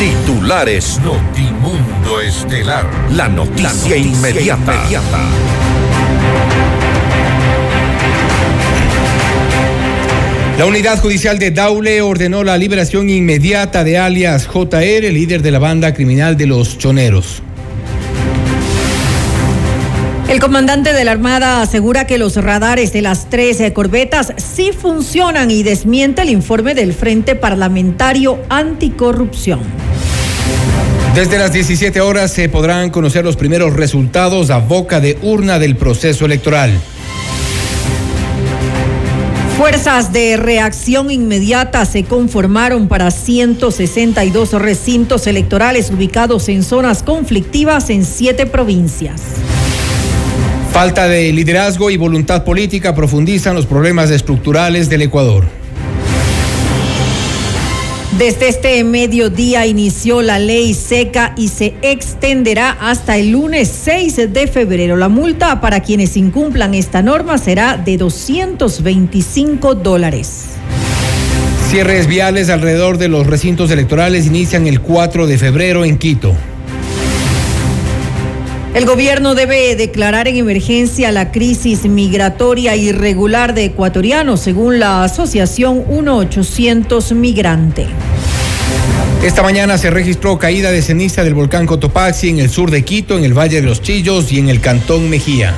Titulares Notimundo Estelar. La noticia, inmediata. inmediata. La unidad judicial de Daule ordenó la liberación inmediata de alias JR, líder de la banda criminal de los Choneros. El comandante de la Armada asegura que los radares de las tres corbetas sí funcionan y desmiente el informe del Frente Parlamentario Anticorrupción. Desde las 17 horas se podrán conocer los primeros resultados a boca de urna del proceso electoral. Fuerzas de reacción inmediata se conformaron para 162 recintos electorales ubicados en zonas conflictivas en siete provincias. Falta de liderazgo y voluntad política profundizan los problemas estructurales del Ecuador. Desde este mediodía inició la ley seca y se extenderá hasta el lunes 6 de febrero. La multa para quienes incumplan esta norma será de 225 dólares. Cierres viales alrededor de los recintos electorales inician el 4 de febrero en Quito. El gobierno debe declarar en emergencia la crisis migratoria irregular de ecuatorianos, según la asociación 1800 Migrante. Esta mañana se registró caída de ceniza del volcán Cotopaxi en el sur de Quito, en el Valle de los Chillos y en el Cantón Mejía.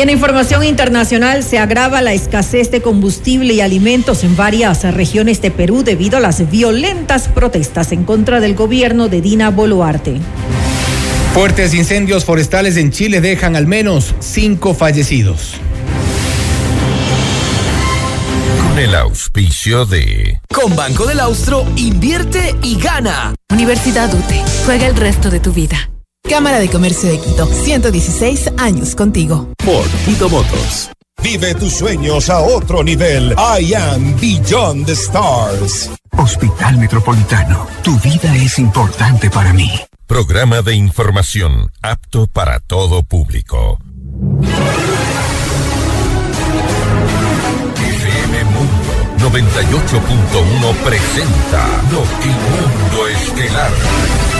Y en información internacional se agrava la escasez de combustible y alimentos en varias regiones de Perú debido a las violentas protestas en contra del gobierno de Dina Boluarte. Fuertes incendios forestales en Chile dejan al menos cinco fallecidos. Con el auspicio de... Con Banco del Austro, invierte y gana. Universidad UTE, juega el resto de tu vida. Cámara de Comercio de Quito, 116 años contigo. Por Quito Motos. Vive tus sueños a otro nivel. I am Beyond the Stars. Hospital Metropolitano, tu vida es importante para mí. Programa de información apto para todo público. FM Mundo 98.1 presenta Notimundo Estelar.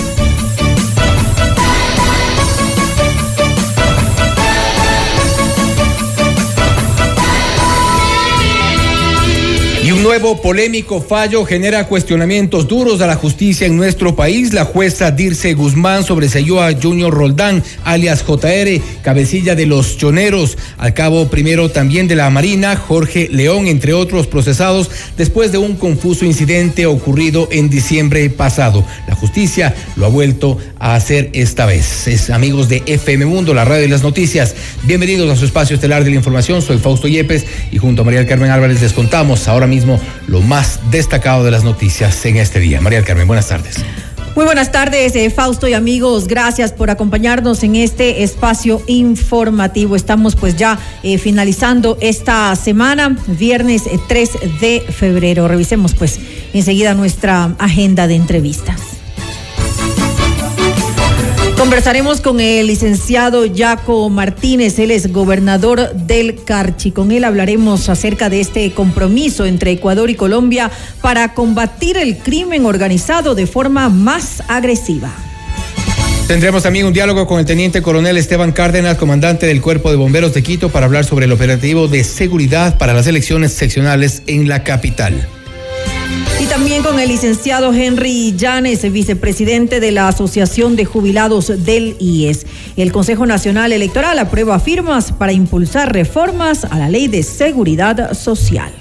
Nuevo polémico fallo genera cuestionamientos duros a la justicia en nuestro país. La jueza Dirce Guzmán sobreseyó a Junior Roldán, alias JR, cabecilla de los choneros, al cabo primero también de la Marina, Jorge León, entre otros procesados, después de un confuso incidente ocurrido en diciembre pasado. La justicia lo ha vuelto a hacer esta vez. Es amigos de FM Mundo, la radio y las noticias. Bienvenidos a su espacio estelar de la información. Soy Fausto Yepes y junto a María Carmen Álvarez les contamos ahora mismo lo más destacado de las noticias en este día. María Carmen, buenas tardes. Muy buenas tardes, eh, Fausto y amigos. Gracias por acompañarnos en este espacio informativo. Estamos pues ya eh, finalizando esta semana, viernes 3 eh, de febrero. Revisemos pues enseguida nuestra agenda de entrevistas. Conversaremos con el licenciado Jaco Martínez, él es gobernador del Carchi. Con él hablaremos acerca de este compromiso entre Ecuador y Colombia para combatir el crimen organizado de forma más agresiva. Tendremos también un diálogo con el teniente coronel Esteban Cárdenas, comandante del Cuerpo de Bomberos de Quito, para hablar sobre el operativo de seguridad para las elecciones seccionales en la capital. También con el licenciado Henry Llanes, vicepresidente de la Asociación de Jubilados del IES. El Consejo Nacional Electoral aprueba firmas para impulsar reformas a la Ley de Seguridad Social.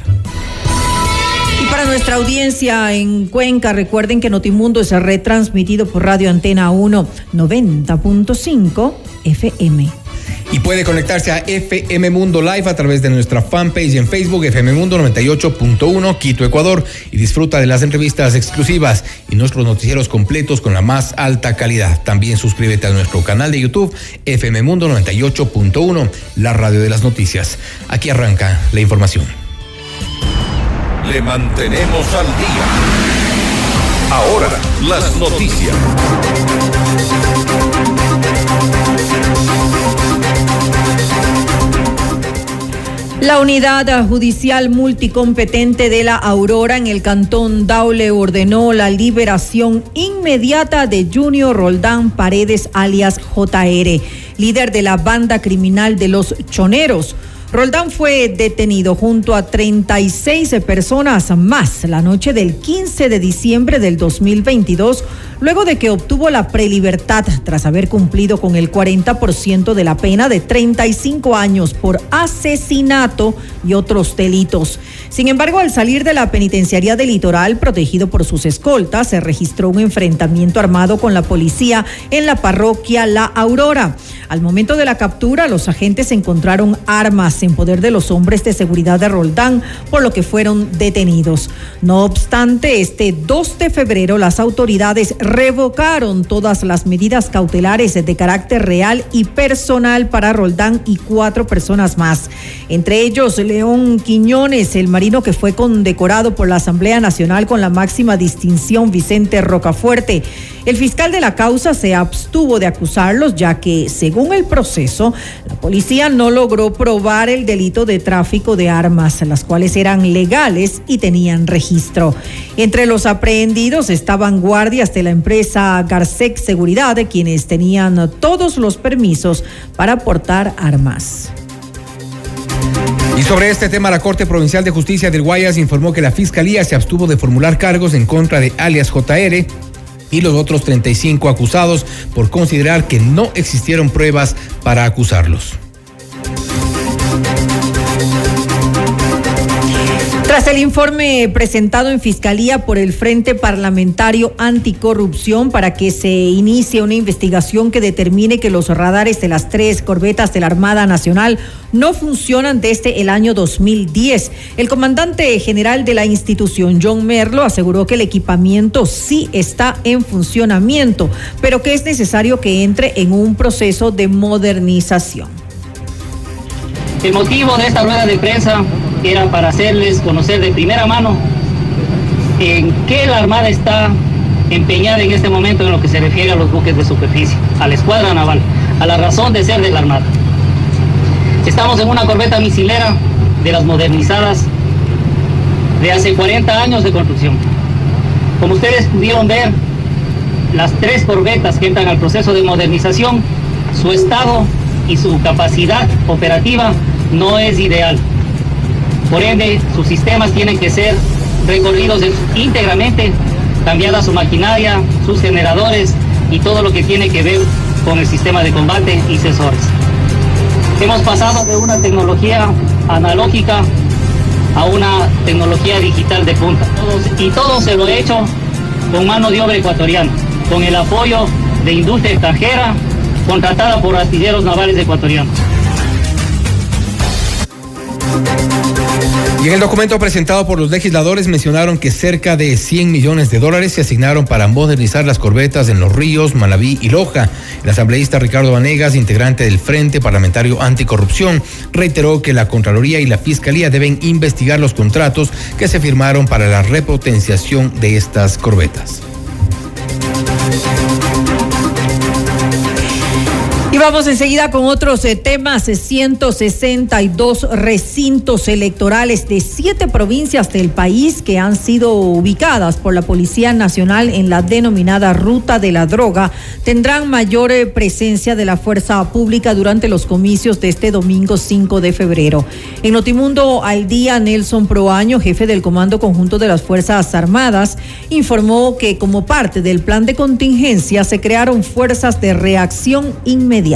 Y para nuestra audiencia en Cuenca, recuerden que Notimundo es retransmitido por Radio Antena 1 90.5 FM. Y puede conectarse a FM Mundo Live a través de nuestra fanpage en Facebook, FM Mundo 98.1, Quito, Ecuador, y disfruta de las entrevistas exclusivas y nuestros noticieros completos con la más alta calidad. También suscríbete a nuestro canal de YouTube, FM Mundo 98.1, la radio de las noticias. Aquí arranca la información. Le mantenemos al día. Ahora, las noticias. La unidad judicial multicompetente de la Aurora en el cantón Daule ordenó la liberación inmediata de Junior Roldán Paredes alias JR, líder de la banda criminal de los Choneros. Roldán fue detenido junto a 36 personas más la noche del 15 de diciembre del 2022, luego de que obtuvo la prelibertad tras haber cumplido con el 40% de la pena de 35 años por asesinato y otros delitos. Sin embargo, al salir de la penitenciaría del litoral, protegido por sus escoltas, se registró un enfrentamiento armado con la policía en la parroquia La Aurora. Al momento de la captura, los agentes encontraron armas en poder de los hombres de seguridad de Roldán, por lo que fueron detenidos. No obstante, este 2 de febrero las autoridades revocaron todas las medidas cautelares de carácter real y personal para Roldán y cuatro personas más. Entre ellos, León Quiñones, el que fue condecorado por la Asamblea Nacional con la máxima distinción Vicente Rocafuerte. El fiscal de la causa se abstuvo de acusarlos ya que, según el proceso, la policía no logró probar el delito de tráfico de armas, las cuales eran legales y tenían registro. Entre los aprehendidos estaban guardias de la empresa Garcec Seguridad, quienes tenían todos los permisos para portar armas. Y sobre este tema, la Corte Provincial de Justicia del Guayas informó que la Fiscalía se abstuvo de formular cargos en contra de alias JR y los otros 35 acusados por considerar que no existieron pruebas para acusarlos. Tras el informe presentado en Fiscalía por el Frente Parlamentario Anticorrupción para que se inicie una investigación que determine que los radares de las tres corbetas de la Armada Nacional no funcionan desde el año 2010, el comandante general de la institución, John Merlo, aseguró que el equipamiento sí está en funcionamiento, pero que es necesario que entre en un proceso de modernización. El motivo de esta rueda de prensa era para hacerles conocer de primera mano en qué la Armada está empeñada en este momento en lo que se refiere a los buques de superficie, a la escuadra naval, a la razón de ser de la Armada. Estamos en una corbeta misilera de las modernizadas de hace 40 años de construcción. Como ustedes pudieron ver, las tres corbetas que entran al proceso de modernización, su estado y su capacidad operativa no es ideal. Por ende, sus sistemas tienen que ser recorridos íntegramente, cambiada su maquinaria, sus generadores y todo lo que tiene que ver con el sistema de combate y sensores. Hemos pasado de una tecnología analógica a una tecnología digital de punta. Y todo se lo he hecho con mano de obra ecuatoriana, con el apoyo de industria extranjera contratada por astilleros navales ecuatorianos. Y en el documento presentado por los legisladores mencionaron que cerca de 100 millones de dólares se asignaron para modernizar las corbetas en los ríos, Manabí y Loja. El asambleísta Ricardo Vanegas, integrante del Frente Parlamentario Anticorrupción, reiteró que la Contraloría y la Fiscalía deben investigar los contratos que se firmaron para la repotenciación de estas corbetas. Vamos enseguida con otros eh, temas. 162 recintos electorales de siete provincias del país que han sido ubicadas por la Policía Nacional en la denominada Ruta de la Droga tendrán mayor eh, presencia de la fuerza pública durante los comicios de este domingo 5 de febrero. En Notimundo al día, Nelson Proaño, jefe del Comando Conjunto de las Fuerzas Armadas, informó que como parte del plan de contingencia se crearon fuerzas de reacción inmediata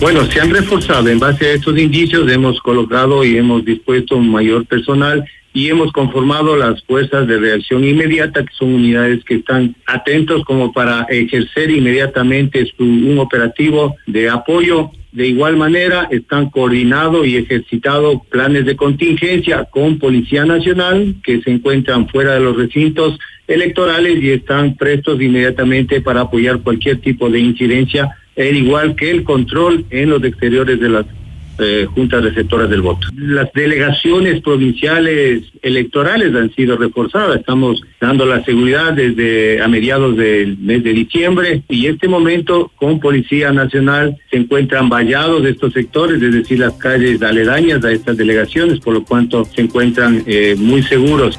bueno, se han reforzado. En base a estos indicios, hemos colocado y hemos dispuesto un mayor personal y hemos conformado las fuerzas de reacción inmediata, que son unidades que están atentos como para ejercer inmediatamente su, un operativo de apoyo. De igual manera, están coordinados y ejercitados planes de contingencia con Policía Nacional que se encuentran fuera de los recintos electorales y están prestos inmediatamente para apoyar cualquier tipo de incidencia, al igual que el control en los exteriores de las eh, juntas receptoras del voto. Las delegaciones provinciales electorales han sido reforzadas. Estamos dando la seguridad desde a mediados del mes de diciembre y en este momento con Policía Nacional se encuentran vallados estos sectores, es decir, las calles aledañas a estas delegaciones, por lo cuanto se encuentran eh, muy seguros.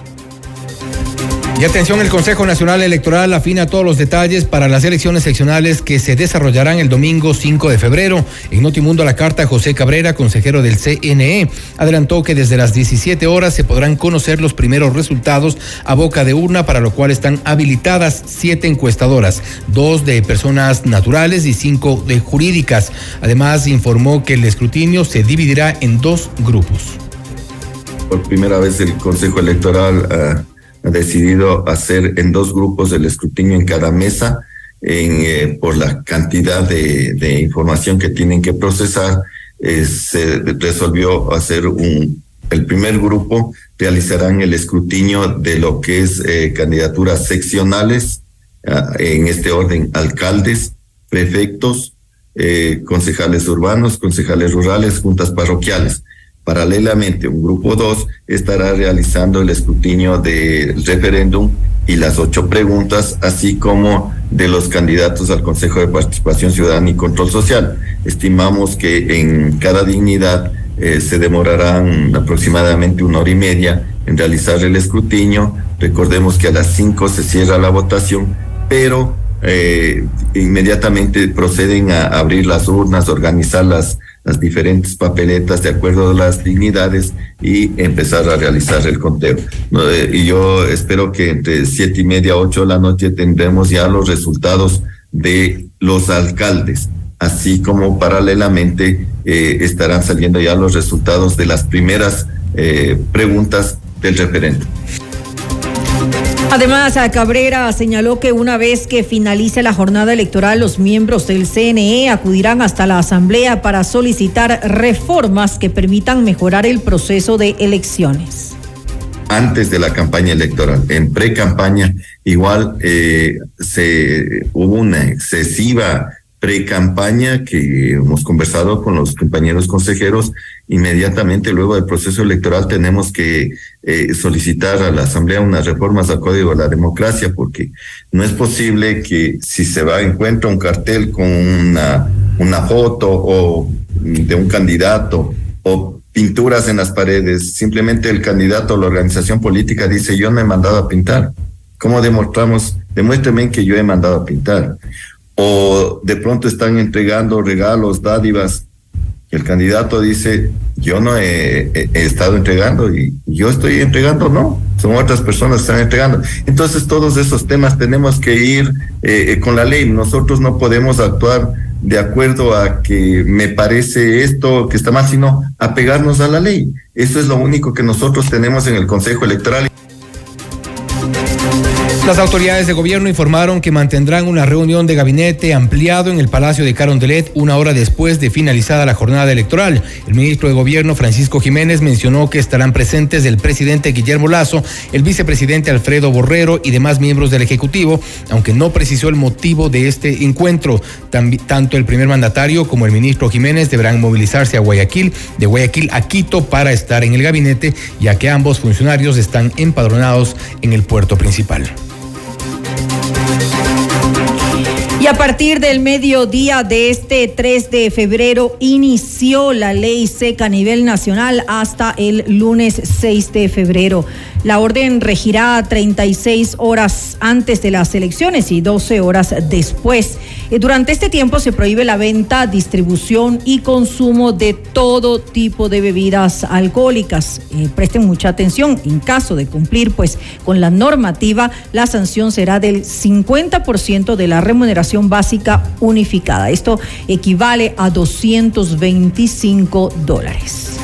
Y atención, el Consejo Nacional Electoral afina todos los detalles para las elecciones seccionales que se desarrollarán el domingo 5 de febrero. En Notimundo la carta, José Cabrera, consejero del CNE, adelantó que desde las 17 horas se podrán conocer los primeros resultados a boca de urna, para lo cual están habilitadas siete encuestadoras, dos de personas naturales y cinco de jurídicas. Además, informó que el escrutinio se dividirá en dos grupos. Por primera vez el Consejo Electoral... Ha decidido hacer en dos grupos el escrutinio en cada mesa en, eh, por la cantidad de, información que tienen que procesar. Eh, se resolvió hacer un, el primer grupo realizarán el escrutinio de lo que es eh, candidaturas seccionales, ah, en este orden, alcaldes, prefectos, concejales urbanos, concejales rurales, juntas parroquiales. Paralelamente, un grupo 2 estará realizando el escrutinio del referéndum y las ocho preguntas, así como de los candidatos al Consejo de Participación Ciudadana y Control Social. Estimamos que en cada dignidad eh, se demorarán aproximadamente una hora y media en realizar el escrutinio. Recordemos que a las cinco se cierra la votación, pero eh, inmediatamente proceden a abrir las urnas, organizar las las diferentes papeletas de acuerdo a las dignidades y empezar a realizar el conteo. Eh, y yo espero que entre siete y media, ocho de la noche tendremos ya los resultados de los alcaldes, así como paralelamente eh, estarán saliendo ya los resultados de las primeras eh, preguntas del referéndum. Además, Cabrera señaló que una vez que finalice la jornada electoral, los miembros del CNE acudirán hasta la Asamblea para solicitar reformas que permitan mejorar el proceso de elecciones. Antes de la campaña electoral, en pre-campaña, igual eh, se hubo una excesiva pre-campaña que hemos conversado con los compañeros consejeros, inmediatamente luego del proceso electoral tenemos que eh, solicitar a la Asamblea unas reformas al Código de la Democracia, porque no es posible que si se va encuentra un cartel con una, una foto o de un candidato o pinturas en las paredes, simplemente el candidato o la organización política dice yo no he mandado a pintar. ¿Cómo demostramos? Demuéstrame que yo he mandado a pintar o de pronto están entregando regalos, dádivas. El candidato dice, yo no he, estado entregando y yo estoy entregando, no, son otras personas que están entregando. Entonces todos esos temas tenemos que ir eh, eh, con la ley. Nosotros no podemos actuar de acuerdo a que me parece esto que está mal, sino apegarnos a la ley. Eso es lo único que nosotros tenemos en el Consejo Electoral. Las autoridades de gobierno informaron que mantendrán una reunión de gabinete ampliado en el Palacio de Carondelet una hora después de finalizada la jornada electoral. El ministro de Gobierno, Francisco Jiménez, mencionó que estarán presentes el presidente Guillermo Lazo, el vicepresidente Alfredo Borrero y demás miembros del Ejecutivo, aunque no precisó el motivo de este encuentro. tanto el primer mandatario como el ministro Jiménez deberán movilizarse a Guayaquil, de Guayaquil a Quito para estar en el gabinete, ya que ambos funcionarios están empadronados en el puerto principal. Y a partir del mediodía de este 3 de febrero inició la ley seca a nivel nacional hasta el lunes 6 de febrero. La orden regirá 36 horas antes de las elecciones y 12 horas después. Eh, durante este tiempo se prohíbe la venta, distribución y consumo de todo tipo de bebidas alcohólicas. Eh, presten mucha atención. En caso de cumplir pues con la normativa, la sanción será del 50% de la remuneración básica unificada. Esto equivale a 225 dólares.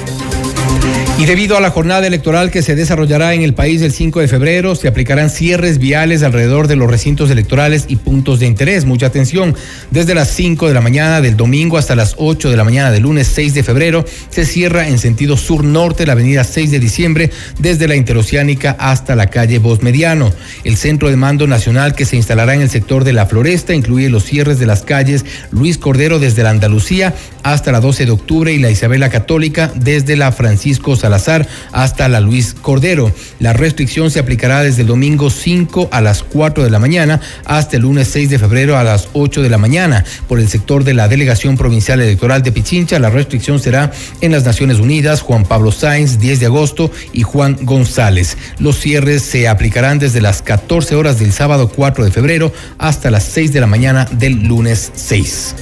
Y debido a la jornada electoral que se desarrollará en el país el 5 de febrero, se aplicarán cierres viales alrededor de los recintos electorales y puntos de interés. Mucha atención. Desde las 5 de la mañana del domingo hasta las 8 de la mañana del lunes 6 de febrero se cierra en sentido sur-norte la avenida 6 de diciembre desde la interoceánica hasta la calle Voz Mediano. El centro de mando nacional que se instalará en el sector de la Floresta incluye los cierres de las calles Luis Cordero desde la Andalucía hasta la 12 de octubre y la Isabela Católica desde la Francisco Salazar hasta la Luis Cordero. La restricción se aplicará desde el domingo 5 a las 4 de la mañana hasta el lunes 6 de febrero a las 8 de la mañana. Por el sector de la Delegación Provincial Electoral de Pichincha, la restricción será en las Naciones Unidas, Juan Pablo Sáenz, 10 de agosto y Juan González. Los cierres se aplicarán desde las 14 horas del sábado 4 de febrero hasta las 6 de la mañana del lunes 6.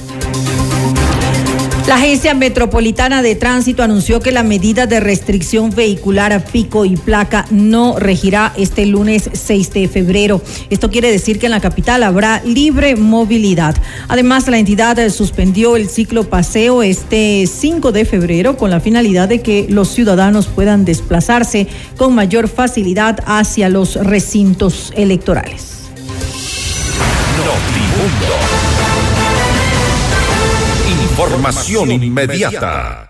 La Agencia Metropolitana de Tránsito anunció que la medida de restricción vehicular a pico y placa no regirá este lunes 6 de febrero. Esto quiere decir que en la capital habrá libre movilidad. Además, la entidad suspendió el ciclo paseo este 5 de febrero con la finalidad de que los ciudadanos puedan desplazarse con mayor facilidad hacia los recintos electorales. Información inmediata.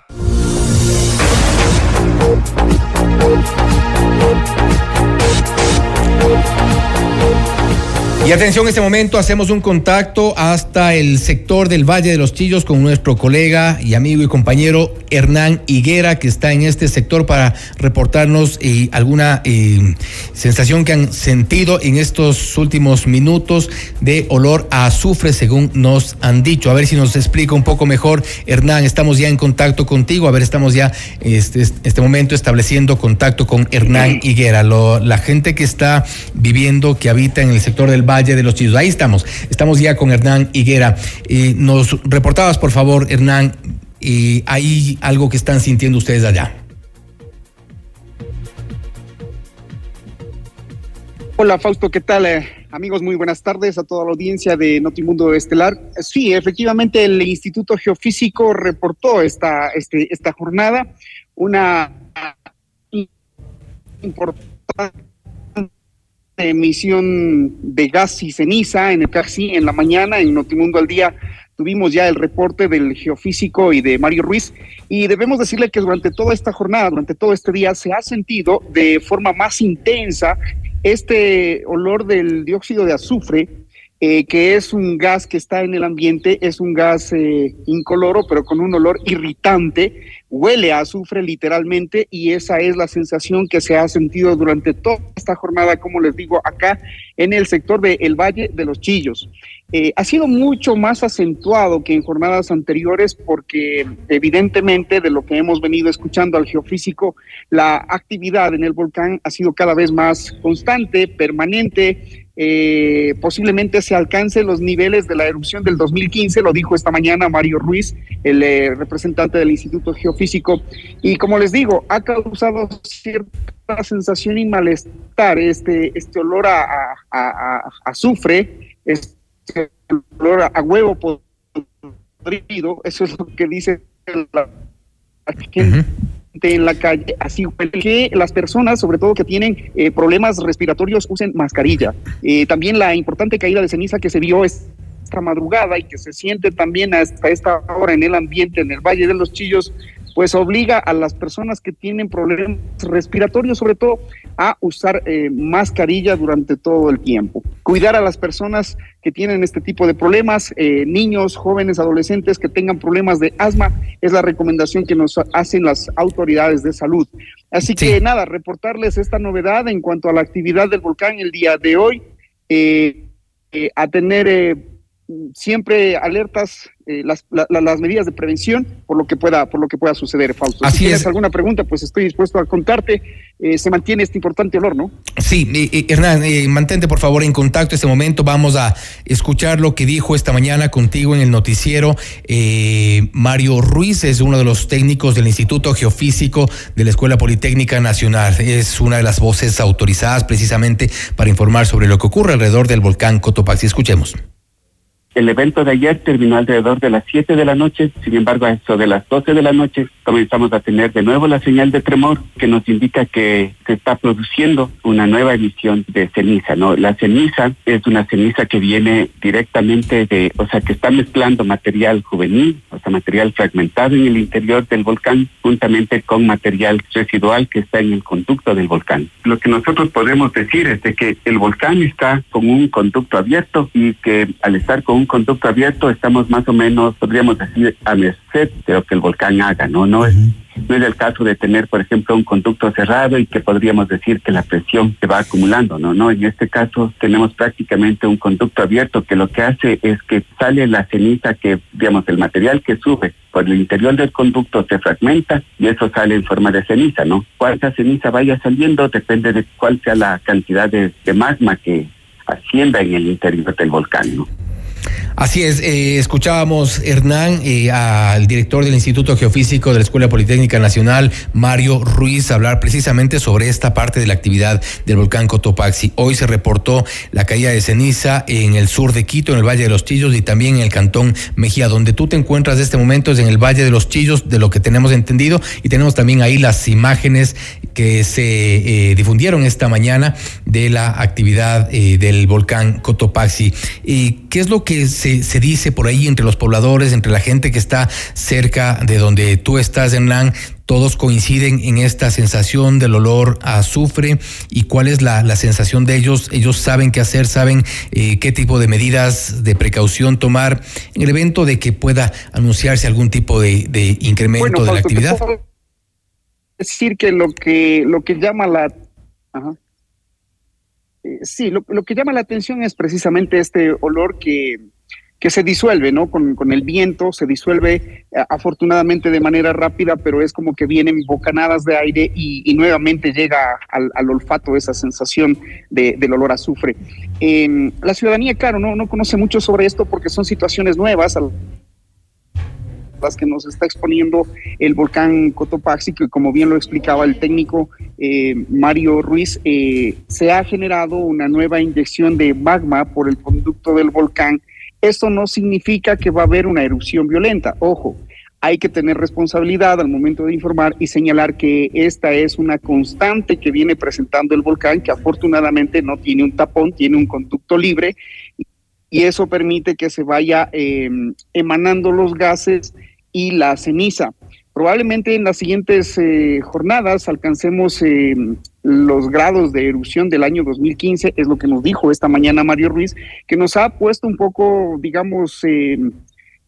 Y atención, en este momento hacemos un contacto hasta el sector del Valle de los Chillos con nuestro colega y amigo y compañero Hernán Higuera, que está en este sector para reportarnos eh, alguna eh, sensación que han sentido en estos últimos minutos de olor a azufre, según nos han dicho. A ver si nos explica un poco mejor, Hernán, estamos ya en contacto contigo, a ver, estamos ya este, este momento estableciendo contacto con Hernán Higuera, la gente que está viviendo, que habita en el sector del Valle de los Chillos. Ahí estamos, estamos ya con Hernán Higuera. Eh, nos reportabas, por favor, Hernán, y hay algo que están sintiendo ustedes allá. Hola Fausto, ¿qué tal? Eh, amigos, muy buenas tardes a toda la audiencia de Notimundo Estelar. Sí, efectivamente el Instituto Geofísico reportó esta, este, esta jornada una importante emisión de gas y ceniza en el CAXI en la mañana, en Notimundo al día. Tuvimos ya el reporte del geofísico y de Mario Ruiz. Y debemos decirle que durante toda esta jornada, durante todo este día se ha sentido de forma más intensa este olor del dióxido de azufre eh, que es un gas que está en el ambiente, es un gas eh, incoloro, pero con un olor irritante, huele a azufre literalmente y esa es la sensación que se ha sentido durante toda esta jornada, como les digo, acá en el sector del Valle de los Chillos. Eh, ha sido mucho más acentuado que en jornadas anteriores porque evidentemente de lo que hemos venido escuchando al geofísico, la actividad en el volcán ha sido cada vez más constante, permanente, eh, posiblemente se alcance los niveles de la erupción del 2015, lo dijo esta mañana Mario Ruiz, el eh, representante del Instituto Geofísico, y como les digo, ha causado cierta sensación y malestar este, este olor a, a, azufre, este olor a, huevo podrido, eso es lo que dice la gente en la calle, así que las personas, sobre todo que tienen eh, problemas respiratorios, usen mascarilla. Eh, también la importante caída de ceniza que se vio esta madrugada y que se siente también hasta esta hora en el ambiente, en el Valle de los Chillos, pues obliga a las personas que tienen problemas respiratorios, sobre todo, a usar eh, mascarilla durante todo el tiempo. Cuidar a las personas que tienen este tipo de problemas, eh, niños, jóvenes, adolescentes que tengan problemas de asma, es la recomendación que nos hacen las autoridades de salud. Así que nada, reportarles esta novedad en cuanto a la actividad del volcán el día de hoy, eh, a tener siempre alertas eh, las, las, medidas de prevención por lo que pueda por lo que pueda suceder, Fausto. si tienes alguna pregunta, pues estoy dispuesto a contarte. Eh, se mantiene este importante olor, ¿no? Sí, eh, Hernán, mantente por favor en contacto este momento. Vamos a escuchar lo que dijo esta mañana contigo en el noticiero. Mario Ruiz es uno de los técnicos del Instituto Geofísico de la Escuela Politécnica Nacional. Es una de las voces autorizadas precisamente para informar sobre lo que ocurre alrededor del volcán Cotopaxi. Escuchemos. El evento de ayer terminó alrededor de las 7 de la noche, sin embargo, a eso de las 12 de la noche comenzamos a tener de nuevo la señal de tremor que nos indica que se está produciendo una nueva emisión de ceniza, ¿no? La ceniza es una ceniza que viene directamente de, o sea, que está mezclando material juvenil, o sea, material fragmentado en el interior del volcán, juntamente con material residual que está en el conducto del volcán. Lo que nosotros podemos decir es de que el volcán está con un conducto abierto y que al estar con un conducto abierto estamos más o menos, podríamos decir, a merced de lo que el volcán haga, ¿no? No es, no es el caso de tener, por ejemplo, un conducto cerrado y que podríamos decir que la presión se va acumulando, ¿no? No, en este caso tenemos prácticamente un conducto abierto que lo que hace es que sale la ceniza que, digamos, el material que sube por el interior del conducto se fragmenta y eso sale en forma de ceniza, ¿no? Cuánta ceniza vaya saliendo depende de cuál sea la cantidad de, de magma que ascienda en el interior del volcán, ¿no? Así es, eh, escuchábamos Hernán, eh, al director del Instituto Geofísico de la Escuela Politécnica Nacional, Mario Ruiz, hablar precisamente sobre esta parte de la actividad del volcán Cotopaxi. Hoy se reportó la caída de ceniza en el sur de Quito, en el Valle de los Chillos y también en el Cantón Mejía. Donde tú te encuentras de este momento es en el Valle de los Chillos, de lo que tenemos entendido, y tenemos también ahí las imágenes que se eh, difundieron esta mañana de la actividad del volcán Cotopaxi. ¿Y ¿Qué es lo que se se, dice por ahí entre los pobladores, entre la gente que está cerca de donde tú estás, Hernán, todos coinciden en esta sensación del olor a azufre y cuál es la, sensación de ellos. Ellos saben qué hacer, saben eh, qué tipo de medidas de precaución tomar en el evento de que pueda anunciarse algún tipo de, incremento de la actividad. Decir que lo que lo que llama la eh, sí, lo, lo, que llama la atención es precisamente este olor que, que se disuelve, ¿no? Con, con el viento, se disuelve eh, afortunadamente de manera rápida, pero es como que vienen bocanadas de aire y, nuevamente llega al, al, olfato esa sensación de, del olor a azufre. la ciudadanía, claro, no, no conoce mucho sobre esto porque son situaciones nuevas las que nos está exponiendo el volcán Cotopaxi, que como bien lo explicaba el técnico eh, Mario Ruiz, eh, se ha generado una nueva inyección de magma por el conducto del volcán esto no significa que va a haber una erupción violenta. Ojo, hay que tener responsabilidad al momento de informar y señalar que esta es una constante que viene presentando el volcán, que afortunadamente no tiene un tapón, tiene un conducto libre y eso permite que se vaya em, emanando los gases y la ceniza. Probablemente en las siguientes eh, jornadas alcancemos em, los grados de erupción del año 2015, es lo que nos dijo esta mañana Mario Ruiz, que nos ha puesto un poco, digamos, eh,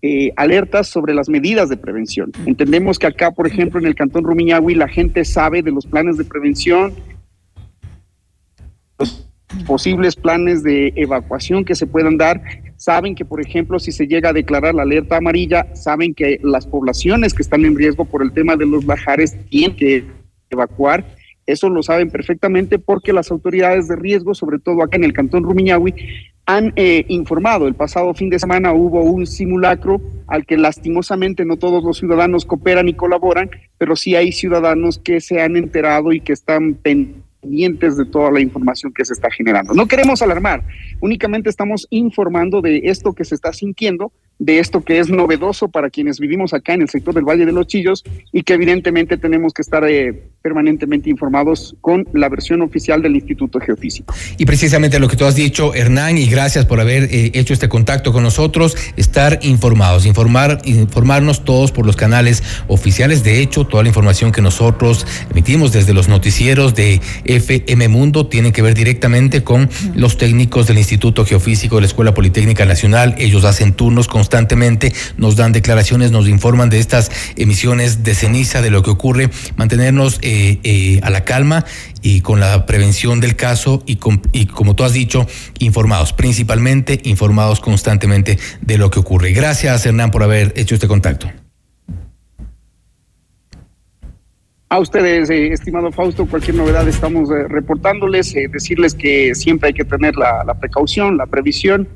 eh, alertas sobre las medidas de prevención. Entendemos que acá, por ejemplo, en el Cantón Rumiñahui, la gente sabe de los planes de prevención, los posibles planes de evacuación que se puedan dar. Saben que, por ejemplo, si se llega a declarar la alerta amarilla, saben que las poblaciones que están en riesgo por el tema de los bajares tienen que evacuar eso lo saben perfectamente porque las autoridades de riesgo, sobre todo acá en el Cantón Rumiñahui, han eh, informado. El pasado fin de semana hubo un simulacro al que lastimosamente no todos los ciudadanos cooperan y colaboran, pero sí hay ciudadanos que se han enterado y que están pendientes de toda la información que se está generando. No queremos alarmar, únicamente estamos informando de esto que se está sintiendo de esto que es novedoso para quienes vivimos acá en el sector del Valle de los Chillos y que evidentemente tenemos que estar eh, permanentemente informados con la versión oficial del Instituto Geofísico. Y precisamente lo que tú has dicho, Hernán, y gracias por haber eh, hecho este contacto con nosotros, estar informados, informar, informarnos todos por los canales oficiales. De hecho, toda la información que nosotros emitimos desde los noticieros de FM Mundo tiene que ver directamente con los técnicos del Instituto Geofísico de la Escuela Politécnica Nacional. Ellos hacen turnos constantes constantemente, nos dan declaraciones, nos informan de estas emisiones de ceniza, de lo que ocurre, mantenernos eh, eh, a la calma y con la prevención del caso y, y como tú has dicho, informados, principalmente informados constantemente de lo que ocurre. Gracias, Hernán, por haber hecho este contacto. A ustedes, eh, estimado Fausto, cualquier novedad estamos reportándoles, decirles que siempre hay que tener la, precaución, la previsión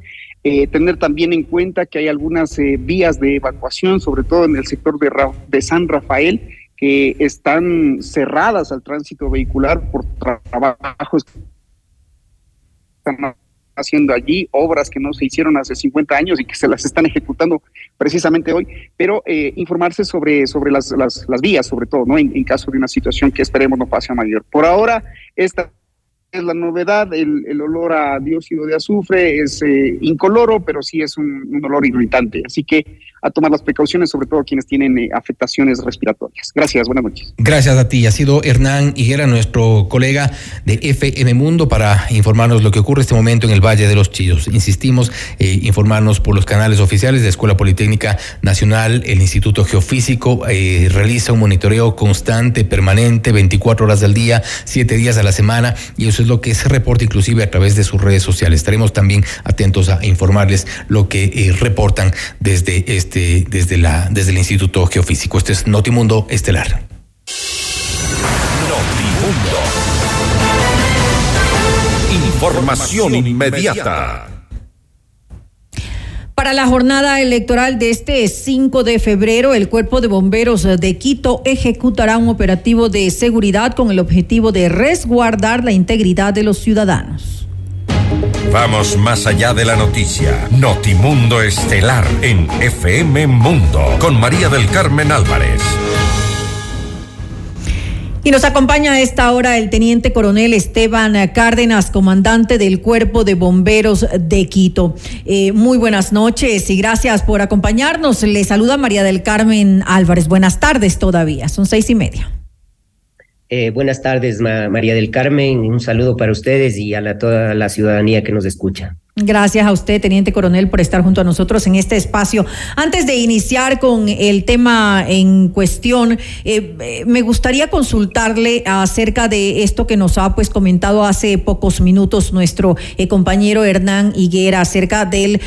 eh, tener también en cuenta que hay algunas eh, vías de evacuación, sobre todo en el sector de, San Rafael, que están cerradas al tránsito vehicular por trabajos haciendo allí, obras que no se hicieron hace 50 años y que se las están ejecutando precisamente hoy, pero eh, informarse sobre, sobre las, las, las, vías, sobre todo, ¿no? En, en, caso de una situación que esperemos no pase a mayor. Por ahora, esta es la novedad, el, el olor a dióxido de azufre es eh, incoloro, pero sí es un, un olor irritante. Así que a tomar las precauciones, sobre todo quienes tienen eh, afectaciones respiratorias. Gracias, buenas noches. Gracias a ti. Ha sido Hernán Higuera, nuestro colega de FM Mundo, para informarnos lo que ocurre este momento en el Valle de los Chillos. Insistimos, eh, informarnos por los canales oficiales de Escuela Politécnica Nacional, el Instituto Geofísico eh, realiza un monitoreo constante, permanente, 24 horas del día, 7 días a la semana, y eso es lo que se reporta inclusive a través de sus redes sociales. Estaremos también atentos a informarles lo que eh, reportan desde este este, desde, la, desde el Instituto Geofísico. Este es Notimundo Estelar. Notimundo. Información inmediata. Para la jornada electoral de este 5 de febrero, el Cuerpo de Bomberos de Quito ejecutará un operativo de seguridad con el objetivo de resguardar la integridad de los ciudadanos. Vamos más allá de la noticia. Notimundo Estelar en FM Mundo con María del Carmen Álvarez. Y nos acompaña a esta hora el teniente coronel Esteban Cárdenas, comandante del Cuerpo de Bomberos de Quito. Eh, muy buenas noches y gracias por acompañarnos. Le saluda María del Carmen Álvarez. Buenas tardes todavía, son seis y media. Eh, buenas tardes, María del Carmen. Un saludo para ustedes y a la, toda la ciudadanía que nos escucha. Gracias a usted, Teniente Coronel, por estar junto a nosotros en este espacio. Antes de iniciar con el tema en cuestión, eh, eh, me gustaría consultarle acerca de esto que nos ha pues comentado hace pocos minutos nuestro eh, compañero Hernán Higuera, acerca del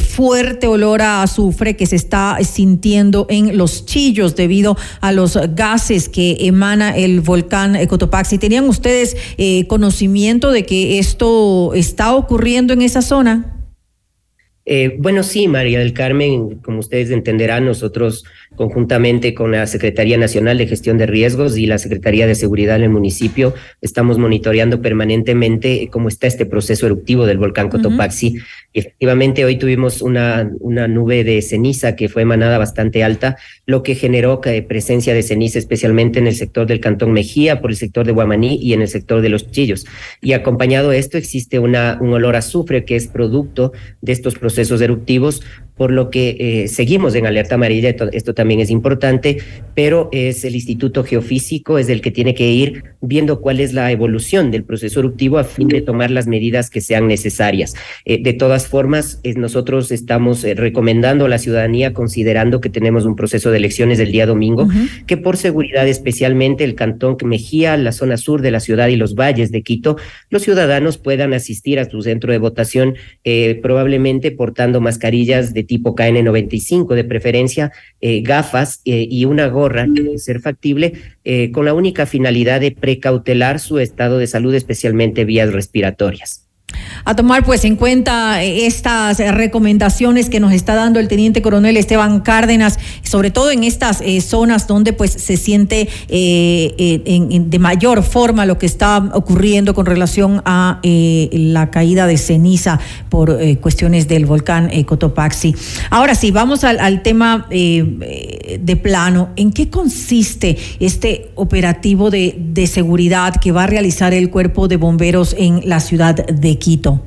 fuerte olor a azufre que se está sintiendo en los chillos debido a los gases que emana el volcán Cotopaxi. ¿Tenían ustedes conocimiento de que esto está ocurriendo en esas Eh, bueno, sí, María del Carmen, como ustedes entenderán, nosotros conjuntamente con la Secretaría Nacional de Gestión de Riesgos y la Secretaría de Seguridad en el municipio, estamos monitoreando permanentemente cómo está este proceso eruptivo del volcán Cotopaxi. efectivamente, hoy tuvimos una, una nube de ceniza que fue emanada bastante alta, lo que generó presencia de ceniza, especialmente en el sector del Cantón Mejía, por el sector de Guamaní y en el sector de Los Chillos. Y acompañado de esto existe una, un olor a azufre que es producto de estos procesos eruptivos, por lo que eh, seguimos en alerta amarilla, esto, también es importante, pero es el Instituto Geofísico, es el que tiene que ir viendo cuál es la evolución del proceso eruptivo a fin de tomar las medidas que sean necesarias. Eh, de todas formas, nosotros estamos eh, recomendando a la ciudadanía, considerando que tenemos un proceso de elecciones el día domingo, que por seguridad, especialmente el Cantón Mejía, la zona sur de la ciudad y los valles de Quito, los ciudadanos puedan asistir a su centro de votación probablemente portando mascarillas de tipo KN95 de preferencia, eh, gafas eh, y una gorra que ser factible eh, con la única finalidad de precautelar su estado de salud, especialmente vías respiratorias a tomar pues en cuenta eh, estas recomendaciones que nos está dando el teniente coronel Esteban Cárdenas, sobre todo en estas eh, zonas donde pues se siente eh, de mayor forma lo que está ocurriendo con relación a la caída de ceniza por cuestiones del volcán Cotopaxi. Ahora sí, vamos al, al tema de plano. ¿En qué consiste este operativo de, de seguridad que va a realizar el cuerpo de bomberos en la ciudad de Quito?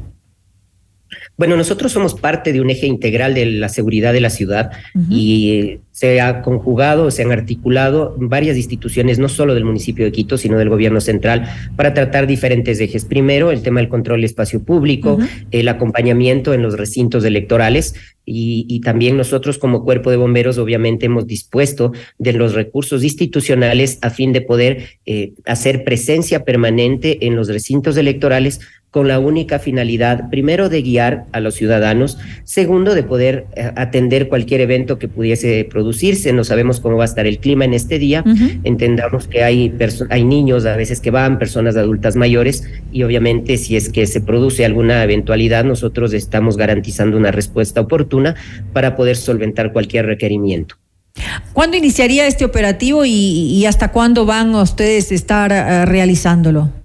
Bueno, nosotros somos parte de un eje integral de la seguridad de la ciudad y eh, se ha conjugado, se han articulado varias instituciones, no solo del municipio de Quito, sino del gobierno central, para tratar diferentes ejes. Primero, el tema del control del espacio público, el acompañamiento en los recintos electorales y, también nosotros como cuerpo de bomberos obviamente hemos dispuesto de los recursos institucionales a fin de poder eh, hacer presencia permanente en los recintos electorales con la única finalidad, primero, de guiar a los ciudadanos, segundo, de poder eh, atender cualquier evento que pudiese producirse. No sabemos cómo va a estar el clima en este día. Entendamos que hay, hay niños a veces que van, personas adultas mayores, y obviamente si es que se produce alguna eventualidad, nosotros estamos garantizando una respuesta oportuna para poder solventar cualquier requerimiento. ¿Cuándo iniciaría este operativo y, hasta cuándo van ustedes a estar eh, realizándolo?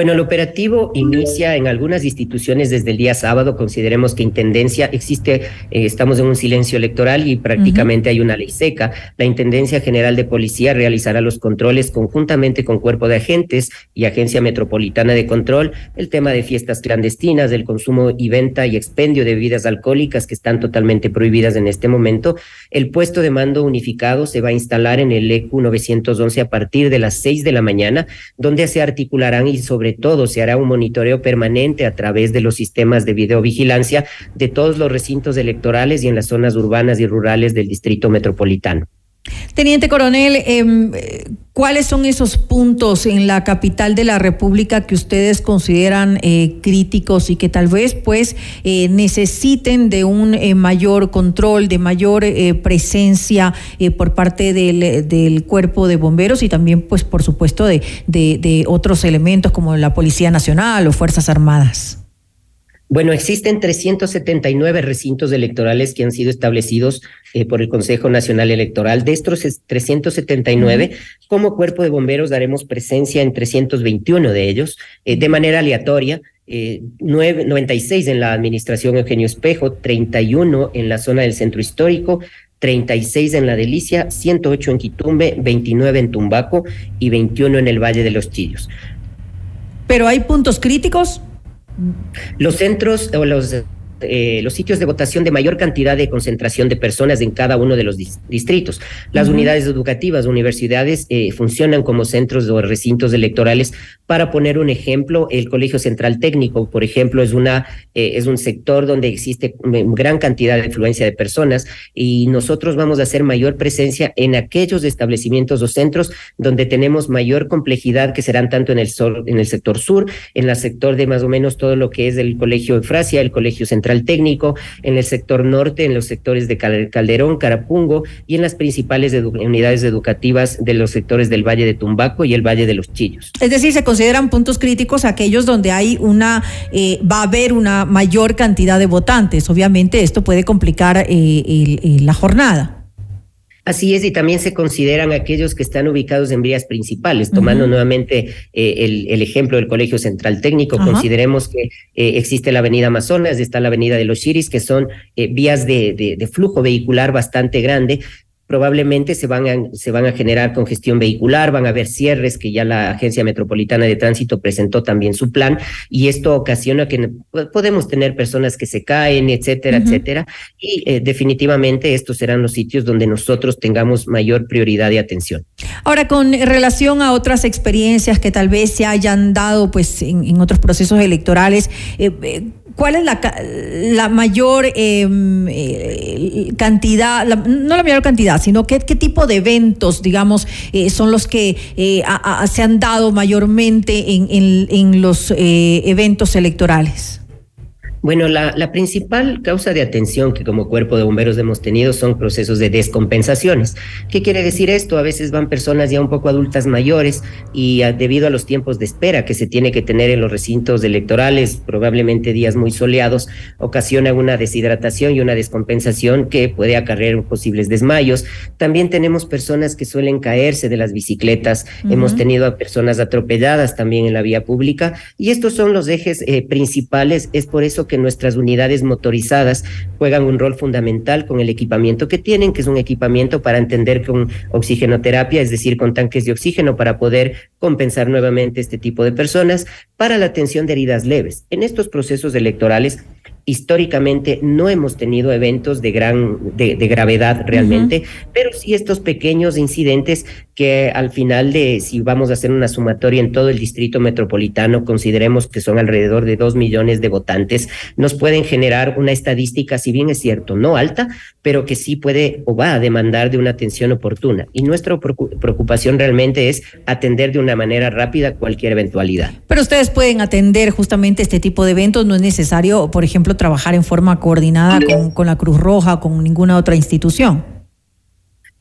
Bueno, el operativo inicia en algunas instituciones desde el día sábado. Consideremos que Intendencia existe, eh, estamos en un silencio electoral y prácticamente hay una ley seca. La Intendencia General de Policía realizará los controles conjuntamente con Cuerpo de Agentes y Agencia Metropolitana de Control, el tema de fiestas clandestinas, del consumo y venta y expendio de bebidas alcohólicas que están totalmente prohibidas en este momento. El puesto de mando unificado se va a instalar en el EQ 911 a partir de las seis de la mañana, donde se articularán y sobre todo se hará un monitoreo permanente a través de los sistemas de videovigilancia de todos los recintos electorales y en las zonas urbanas y rurales del distrito metropolitano. Teniente coronel, em, ¿cuáles son esos puntos en la capital de la República que ustedes consideran eh, críticos y que tal vez pues eh, necesiten de un eh, mayor control, de mayor presencia por parte del, cuerpo de bomberos y también pues por supuesto de otros elementos como la Policía Nacional o Fuerzas Armadas? Bueno, existen 379 recintos electorales que han sido establecidos eh, por el Consejo Nacional Electoral. De estos 379, como cuerpo de bomberos daremos presencia en 321 de ellos eh, de manera aleatoria. Eh, 96 en la administración Eugenio Espejo, 31 en la zona del centro histórico, 36 en La Delicia, 108 en Quitumbe, 29 en Tumbaco y 21 en el Valle de los Chillos. ¿Pero hay puntos críticos? Los centros o los eh, los sitios de votación de mayor cantidad de concentración de personas en cada uno de los distritos. Las unidades educativas, universidades, eh, funcionan como centros o recintos electorales. Para poner un ejemplo, el Colegio Central Técnico, por ejemplo, es, una, eh, es un sector donde existe gran cantidad de influencia de personas y nosotros vamos a hacer mayor presencia en aquellos establecimientos o centros donde tenemos mayor complejidad, que serán tanto en el, en el sector sur, en el sector de más o menos todo lo que es el Colegio Eufrasia, el Colegio Central técnico, en el sector norte, en los sectores de Calderón, Carapungo y en las principales unidades educativas de los sectores del Valle de Tumbaco y el Valle de los Chillos. Es decir, se consideran puntos críticos aquellos donde hay una, eh, va a haber una mayor cantidad de votantes. Obviamente esto puede complicar eh, la jornada. Así es, y también se consideran aquellos que están ubicados en vías principales. Tomando nuevamente eh, el, ejemplo del Colegio Central Técnico, consideremos que eh, existe la Avenida Amazonas, está la Avenida de los Chiris, que son eh, vías de, de, flujo vehicular bastante grande, probablemente se van, a, se van a generar congestión vehicular, van a haber cierres que ya la Agencia Metropolitana de Tránsito presentó también su plan y esto ocasiona que podemos tener personas que se caen, etcétera, etcétera. Y eh, definitivamente estos serán los sitios donde nosotros tengamos mayor prioridad de atención. Ahora, con relación a otras experiencias que tal vez se hayan dado pues en, otros procesos electorales, eh, eh, ¿Cuál es la, la mayor em, eh, cantidad, no la mayor cantidad, sino qué, qué tipo de eventos, digamos, eh, son los que eh, se han dado mayormente en, en, en los eventos electorales? Bueno, la, la, principal causa de atención que como cuerpo de bomberos hemos tenido son procesos de descompensaciones. ¿Qué quiere decir esto? A veces van personas ya un poco adultas mayores y ah, debido a los tiempos de espera que se tiene que tener en los recintos electorales, probablemente días muy soleados, ocasiona una deshidratación y una descompensación que puede acarrear posibles desmayos. También tenemos personas que suelen caerse de las bicicletas, hemos tenido a personas atropelladas también en la vía pública y estos son los ejes eh, principales. Es por eso que nuestras unidades motorizadas juegan un rol fundamental con el equipamiento que tienen, que es un equipamiento para entender con oxigenoterapia, es decir, con tanques de oxígeno para poder compensar nuevamente este tipo de personas para la atención de heridas leves. En estos procesos electorales históricamente no hemos tenido eventos de gran de, gravedad realmente, pero sí estos pequeños incidentes que al final de si vamos a hacer una sumatoria en todo el distrito metropolitano, consideremos que son alrededor de dos millones de votantes, nos pueden generar una estadística, si bien es cierto, no alta, pero que sí puede o va a demandar de una atención oportuna. Y nuestra preocupación realmente es atender de una manera rápida cualquier eventualidad. Pero ustedes pueden atender justamente este tipo de eventos, no es necesario, por ejemplo, trabajar en forma coordinada con, con la Cruz Roja, con ninguna otra institución.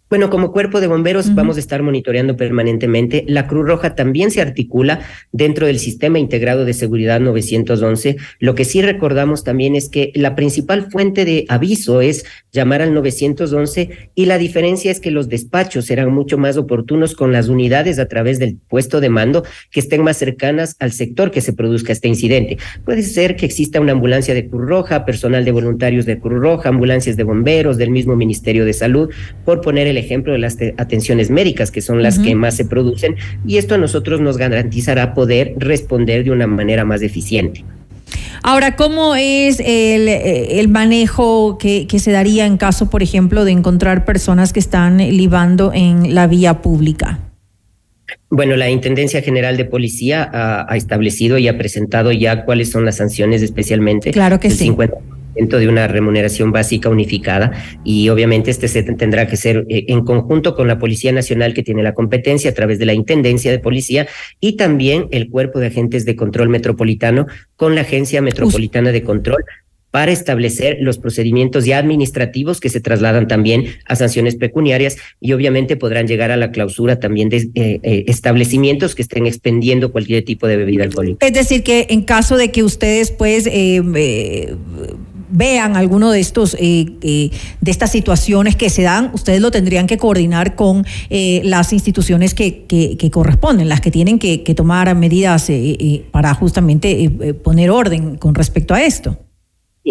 Bueno, como cuerpo de bomberos vamos a estar monitoreando permanentemente. La Cruz Roja también se articula dentro del Sistema Integrado de Seguridad 911. Lo que sí recordamos también es que la principal fuente de aviso es llamar al 911 y la diferencia es que los despachos serán mucho más oportunos con las unidades a través del puesto de mando que estén más cercanas al sector que se produzca este incidente. Puede ser que exista una ambulancia de Cruz Roja, personal de voluntarios de Cruz Roja, ambulancias de bomberos, del mismo Ministerio de Salud, por poner el ejemplo de las atenciones médicas, que son las que más se producen, y esto a nosotros nos garantizará poder responder de una manera más eficiente. Ahora, ¿cómo es el, eh, manejo que, se daría en caso, por ejemplo, de encontrar personas que están libando en la vía pública? Bueno, la Intendencia General de Policía ha, establecido y ha presentado ya cuáles son las sanciones especialmente. Claro que sí de una remuneración básica unificada y obviamente este tendrá que ser eh, en conjunto con la Policía Nacional que tiene la competencia a través de la Intendencia de Policía y también el Cuerpo de Agentes de Control Metropolitano con la Agencia Metropolitana de Control para establecer los procedimientos ya administrativos que se trasladan también a sanciones pecuniarias y obviamente podrán llegar a la clausura también de eh, eh, establecimientos que estén expendiendo cualquier tipo de bebida alcohólica. Es decir, que en caso de que ustedes pues vean alguno de estos eh, eh, de estas situaciones que se dan, ustedes lo tendrían que coordinar con eh, las instituciones que, que, corresponden, las que tienen que, tomar medidas para justamente poner orden con respecto a esto.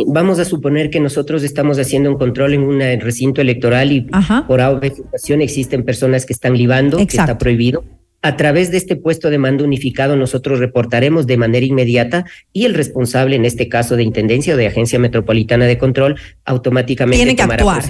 Vamos a suponer que nosotros estamos haciendo un control en un recinto electoral y por por situación existen personas que están libando, que está prohibido a través de este puesto de mando unificado nosotros reportaremos de manera inmediata y el responsable, en este caso de Intendencia o de Agencia Metropolitana de Control, automáticamente Tiene que actuar.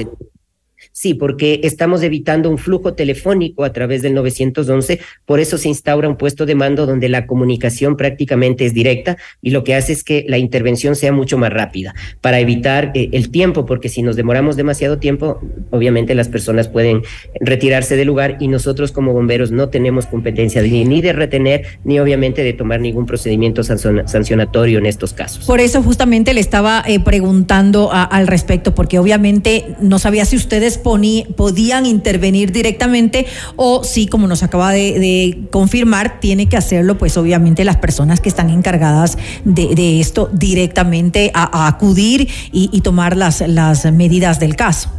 Sí, porque estamos evitando un flujo telefónico a través del 911, por eso se instaura un puesto de mando donde la comunicación prácticamente es directa y lo que hace es que la intervención sea mucho más rápida para evitar eh, el tiempo, porque si nos demoramos demasiado tiempo, obviamente las personas pueden retirarse del lugar y nosotros como bomberos no tenemos competencia ni de retener ni obviamente de tomar ningún procedimiento sancionatorio en estos casos. Por eso justamente le estaba eh, preguntando al respecto, porque obviamente no sabía si ustedes podían intervenir directamente o si, como nos acaba de, confirmar, tiene que hacerlo pues obviamente las personas que están encargadas de, esto directamente a, acudir y, tomar las, las medidas del caso.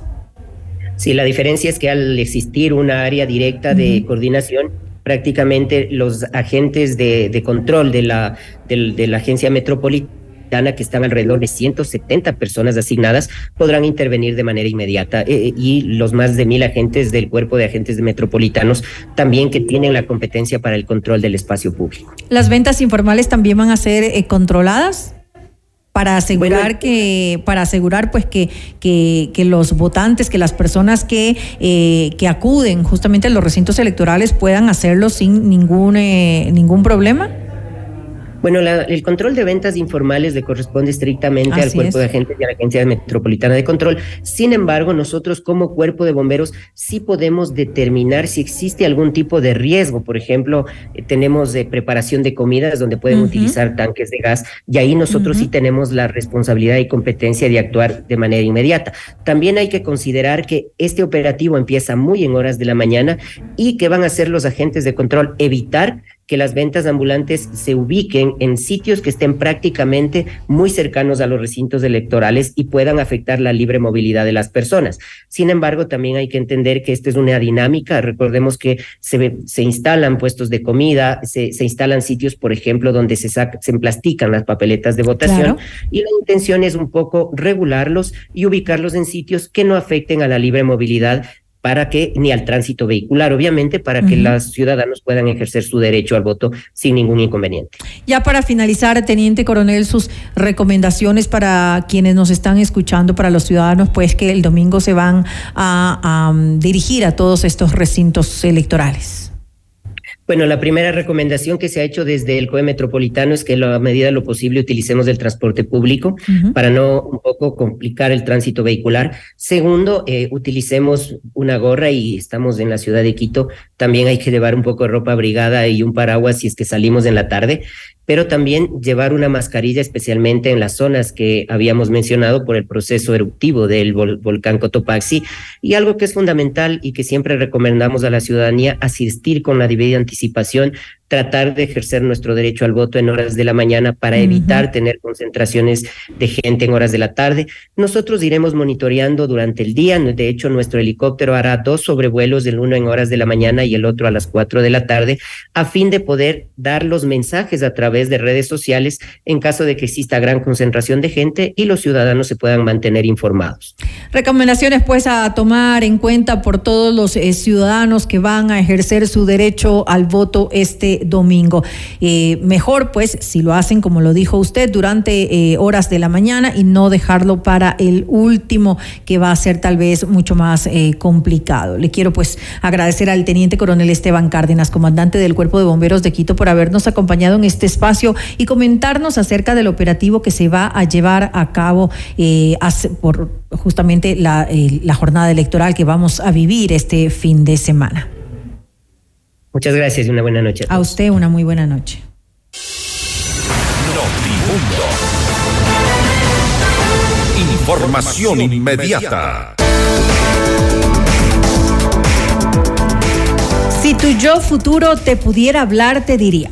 Sí, la diferencia es que al existir una área directa de coordinación, prácticamente los agentes de, control de la, de la agencia metropolitana que están alrededor de 170 personas asignadas, podrán intervenir de manera inmediata. Eh, eh, y los más de mil agentes del cuerpo de agentes de metropolitanos también que tienen la competencia para el control del espacio público. ¿Las ventas informales también van a ser eh, controladas? para asegurar que para asegurar pues que, que, que, los votantes que las personas que que acuden justamente a los recintos electorales puedan hacerlo sin ningún ningún problema bueno, el control de ventas informales le corresponde estrictamente al cuerpo de agentes y a la Agencia Metropolitana de Control. Sin embargo, nosotros como cuerpo de bomberos sí podemos determinar si existe algún tipo de riesgo. Por ejemplo, eh, tenemos de preparación de comidas donde pueden utilizar tanques de gas y ahí nosotros sí tenemos la responsabilidad y competencia de actuar de manera inmediata. También hay que considerar que este operativo empieza muy en horas de la mañana y que van a ser los agentes de control evitar que las ventas ambulantes se ubiquen en sitios que estén prácticamente muy cercanos a los recintos electorales y puedan afectar la libre movilidad de las personas. Sin embargo, también hay que entender que esta es una dinámica. Recordemos que se, se instalan puestos de comida, se, se instalan sitios, por ejemplo, donde se, se emplastican las papeletas de votación y la intención es un poco regularlos y ubicarlos en sitios que no afecten a la libre movilidad para que, ni al tránsito vehicular, obviamente, para que los ciudadanos puedan ejercer su derecho al voto sin ningún inconveniente. Ya para finalizar, Teniente Coronel, sus recomendaciones para quienes nos están escuchando, para los ciudadanos, pues que el domingo se van a, a dirigir a todos estos recintos electorales. Bueno, la primera recomendación que se ha hecho desde el COE Metropolitano es que a medida de lo posible utilicemos el transporte público para no un poco complicar el tránsito vehicular. Segundo, eh, utilicemos una gorra y estamos en la ciudad de Quito. También hay que llevar un poco de ropa abrigada y un paraguas si es que salimos en la tarde pero también llevar una mascarilla especialmente en las zonas que habíamos mencionado por el proceso eruptivo del volcán Cotopaxi y algo que es fundamental y que siempre recomendamos a la ciudadanía asistir con la debida anticipación participación tratar de ejercer nuestro derecho al voto en horas de la mañana para evitar tener concentraciones de gente en horas de la tarde. Nosotros iremos monitoreando durante el día. De hecho, nuestro helicóptero hará dos sobrevuelos, el uno en horas de la mañana y el otro a las cuatro de la tarde, a fin de poder dar los mensajes a través de redes sociales en caso de que exista gran concentración de gente y los ciudadanos se puedan mantener informados. Recomendaciones pues a tomar en cuenta por todos los eh, ciudadanos que van a ejercer su derecho al voto este domingo. Eh, mejor, pues, si lo hacen, como lo dijo usted, durante eh, horas de la mañana y no dejarlo para el último, que va a ser tal vez mucho más eh, complicado. Le quiero, pues, agradecer al teniente coronel Esteban Cárdenas, comandante del Cuerpo de Bomberos de Quito, por habernos acompañado en este espacio y comentarnos acerca del operativo que se va a llevar a cabo por justamente la, la jornada electoral que vamos a vivir este fin de semana. Muchas gracias y una buena noche. A, usted una muy buena noche. Información inmediata. Si tu yo futuro te pudiera hablar, te diría.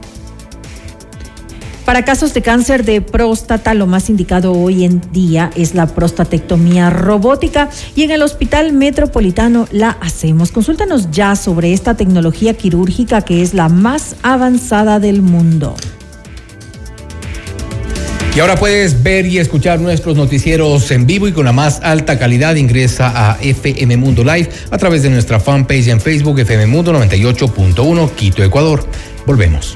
Para casos de cáncer de próstata, lo más indicado hoy en día es la prostatectomía robótica y en el Hospital Metropolitano la hacemos. Consúltanos ya sobre esta tecnología quirúrgica que es la más avanzada del mundo. Y ahora puedes ver y escuchar nuestros noticieros en vivo y con la más alta calidad. Ingresa a FM Mundo Live a través de nuestra fanpage en Facebook FM Mundo 98.1 Quito, Ecuador. Volvemos.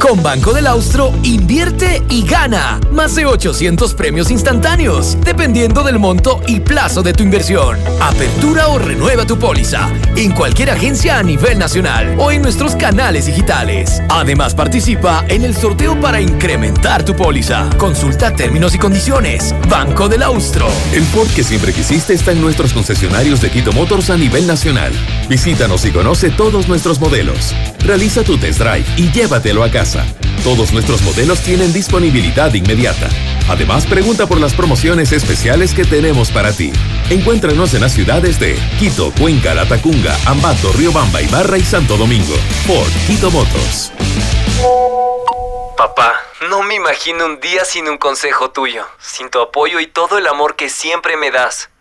Con Banco del Austro, invierte y gana. Más de 800 premios instantáneos, dependiendo del monto y plazo de tu inversión. Apertura o renueva tu póliza en cualquier agencia a nivel nacional o en nuestros canales digitales. Además, participa en el sorteo para incrementar tu póliza. Consulta términos y condiciones. Banco del Austro. El Ford que siempre quisiste está en nuestros concesionarios de Quito Motors a nivel nacional. Visítanos y conoce todos nuestros modelos. Realiza tu test drive y llévatelo a casa. Todos nuestros modelos tienen disponibilidad inmediata. Además, pregunta por las promociones especiales que tenemos para ti. Encuéntranos en las ciudades de Quito, Cuenca, Latacunga, Ambato, Riobamba, Ibarra y Santo Domingo. Por Quito Motos. Papá, no me imagino un día sin un consejo tuyo, sin tu apoyo y todo el amor que siempre me das.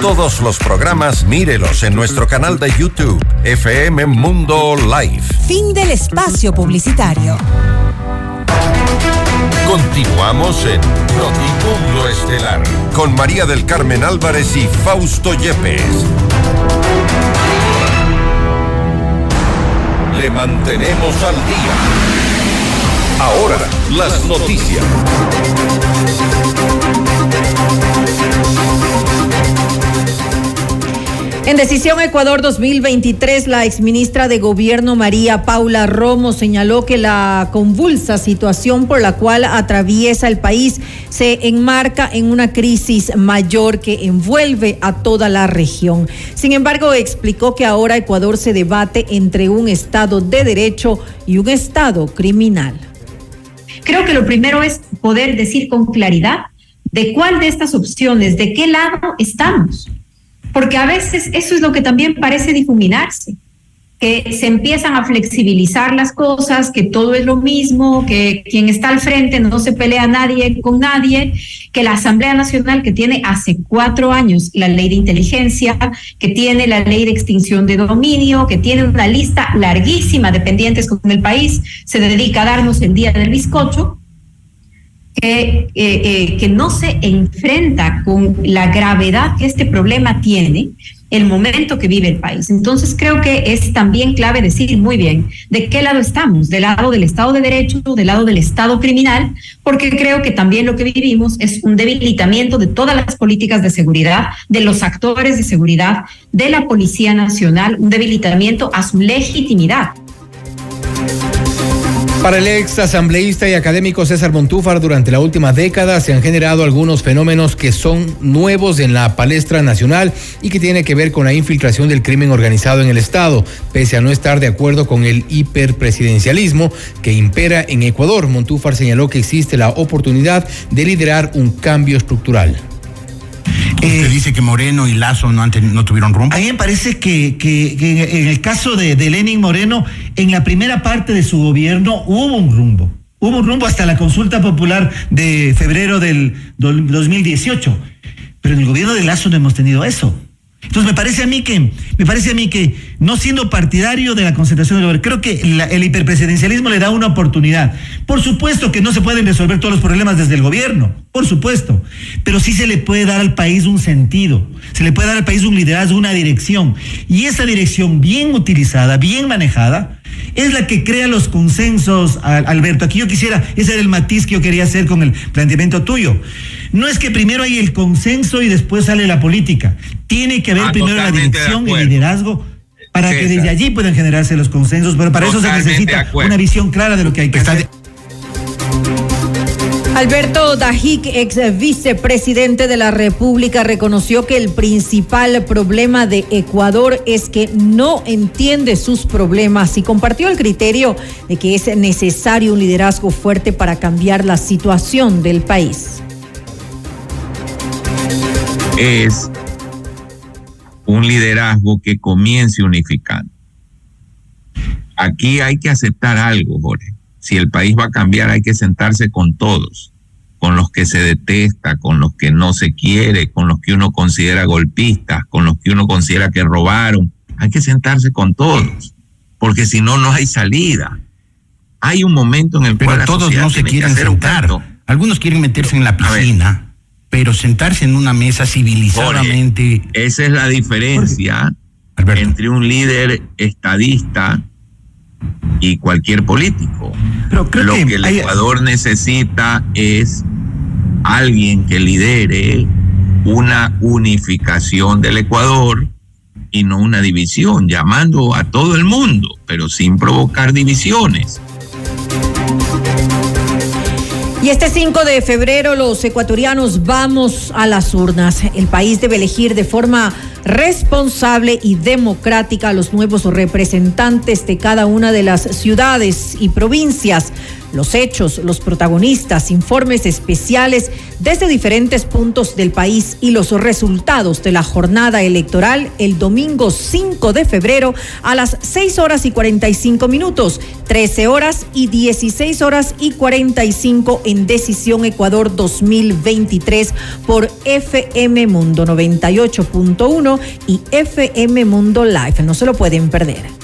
Todos los programas mírelos en nuestro canal de YouTube, FM Mundo Live. Fin del espacio publicitario. Continuamos en Notimundo Estelar con María del Carmen Álvarez y Fausto Yepes. Le mantenemos al día. Ahora, las noticias. En Decisión Ecuador 2023, la exministra de Gobierno María Paula Romo señaló que la convulsa situación por la cual atraviesa el país se enmarca en una crisis mayor que envuelve a toda la región. Sin embargo, explicó que ahora Ecuador se debate entre un Estado de derecho y un Estado criminal. Creo que lo primero es poder decir con claridad de cuál de estas opciones, de qué lado estamos porque a veces eso es lo que también parece difuminarse, que se empiezan a flexibilizar las cosas, que todo es lo mismo, que quien está al frente no se pelea nadie con nadie, que la Asamblea Nacional que tiene hace cuatro años la ley de inteligencia, que tiene la ley de extinción de dominio, que tiene una lista larguísima de pendientes con el país, se dedica a darnos el día del bizcocho, que, eh, eh, que no se enfrenta con la gravedad que este problema tiene, el momento que vive el país. Entonces creo que es también clave decir muy bien de qué lado estamos, del lado del Estado de Derecho, del lado del Estado criminal, porque creo que también lo que vivimos es un debilitamiento de todas las políticas de seguridad, de los actores de seguridad, de la Policía Nacional, un debilitamiento a su legitimidad. Para el ex asambleísta y académico César Montúfar, durante la última década se han generado algunos fenómenos que son nuevos en la palestra nacional y que tiene que ver con la infiltración del crimen organizado en el Estado, pese a no estar de acuerdo con el hiperpresidencialismo que impera en Ecuador. Montúfar señaló que existe la oportunidad de liderar un cambio estructural. Usted dice que Moreno y Lazo no, no tuvieron rumbo. A mí me parece que, en el caso de, de, Lenin Moreno, en la primera parte de su gobierno hubo un rumbo. Hubo un rumbo hasta la consulta popular de febrero del 2018. Pero en el gobierno de Lazo no hemos tenido eso. Entonces me parece a mí que, me parece a mí que, no siendo partidario de la concentración del gobierno, creo que el hiperpresidencialismo le da una oportunidad. Por supuesto que no se pueden resolver todos los problemas desde el gobierno, por supuesto, pero sí se le puede dar al país un sentido, se le puede dar al país un liderazgo, una dirección. Y esa dirección bien utilizada, bien manejada, es la que crea los consensos, Alberto. Aquí yo quisiera, ese era el matiz que yo quería hacer con el planteamiento tuyo. No es que primero hay el consenso y después sale la política. Tiene que haber ah, primero la dirección, el liderazgo, para que desde allí puedan generarse los consensos, pero para eso se necesita una visión clara de lo que hay que hacer. Alberto Dajic, ex vicepresidente de la República, reconoció que el principal problema de Ecuador es que no entiende sus problemas y compartió el criterio de que es necesario un liderazgo fuerte para cambiar la situación del país. Es un liderazgo que comience unificando. Aquí hay que aceptar algo, Jorge si el país va a cambiar hay que sentarse con todos, con los que se detesta, con los que no se quiere, con los que uno considera golpistas, con los que uno considera que robaron. Hay que sentarse con todos, porque si no, no hay salida. Hay un momento en el pero cual... todos no se quieren sentar. Algunos quieren meterse en la piscina, pero sentarse en una mesa civilizadamente... esa es la diferencia entre un líder estadista y cualquier político. Lo que, el Ecuador necesita es alguien que lidere una unificación del Ecuador y no una división, llamando a todo el mundo, pero sin provocar divisiones. Y este 5 de febrero los ecuatorianos vamos a las urnas. El país debe elegir de forma responsable y democrática a los nuevos representantes de cada una de las ciudades y provincias. Los hechos, los protagonistas, informes especiales desde diferentes puntos del país y los resultados de la jornada electoral el domingo 5 de febrero a las 6 horas y 45 minutos, 13 horas y 16 horas y 45 en Decisión Ecuador 2023 por FM Mundo 98.1 y FM Mundo Live. No se lo pueden perder.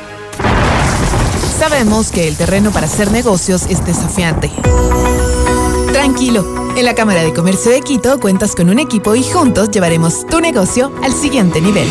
Sabemos que el terreno para hacer negocios es desafiante. Tranquilo. En la Cámara de Comercio de Quito cuentas con un equipo y juntos llevaremos tu negocio al siguiente nivel.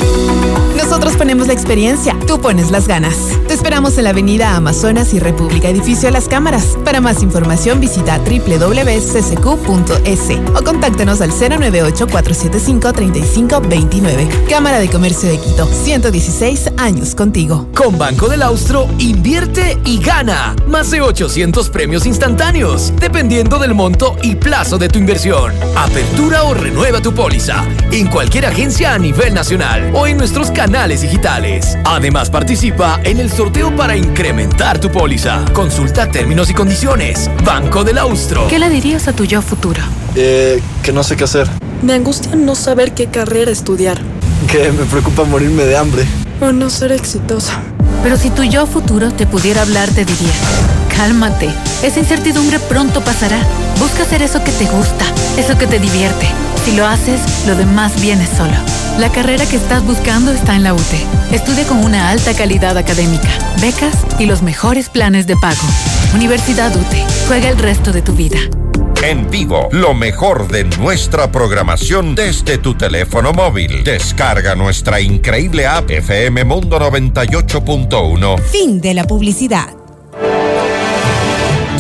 Nosotros ponemos la experiencia, tú pones las ganas. Te esperamos en la Avenida Amazonas y República Edificio Las Cámaras. Para más información visita www.ccq.es o contáctanos al 098-475-3529. Cámara de Comercio de Quito, 116 años contigo. Con Banco del Austro, invierte y gana. Más de 800 premios instantáneos, dependiendo del monto y plazo de tu inversión. Apertura o renueva tu póliza en cualquier agencia a nivel nacional o en nuestros canales digitales. Además, participa en el sorteo para incrementar tu póliza. Consulta términos y condiciones. Banco del Austro. ¿Qué le dirías a tu yo futuro? Eh, que no sé qué hacer. Me angustia no saber qué carrera estudiar. Que me preocupa morirme de hambre. O no ser exitosa. Pero si tu yo futuro te pudiera hablar, te diría, cálmate, esa incertidumbre pronto pasará. Busca hacer eso que te gusta, eso que te divierte. Si lo haces, lo demás viene solo. La carrera que estás buscando está en la UTE. Estudia con una alta calidad académica, becas y los mejores planes de pago. Universidad UTE. Juega el resto de tu vida. En vivo, lo mejor de nuestra programación desde tu teléfono móvil. Descarga nuestra increíble app FM Mundo 98.1. Fin de la publicidad.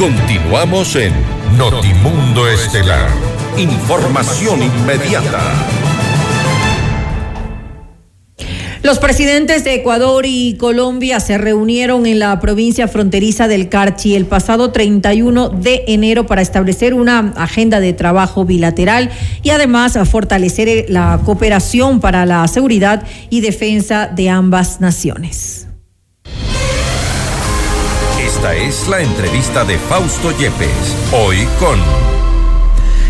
Continuamos en Notimundo Estelar. Información inmediata. Los presidentes de Ecuador y Colombia se reunieron en la provincia fronteriza del Carchi el pasado 31 de enero para establecer una agenda de trabajo bilateral y además fortalecer la cooperación para la seguridad y defensa de ambas naciones. Esta es la entrevista de Fausto Yepes, hoy con...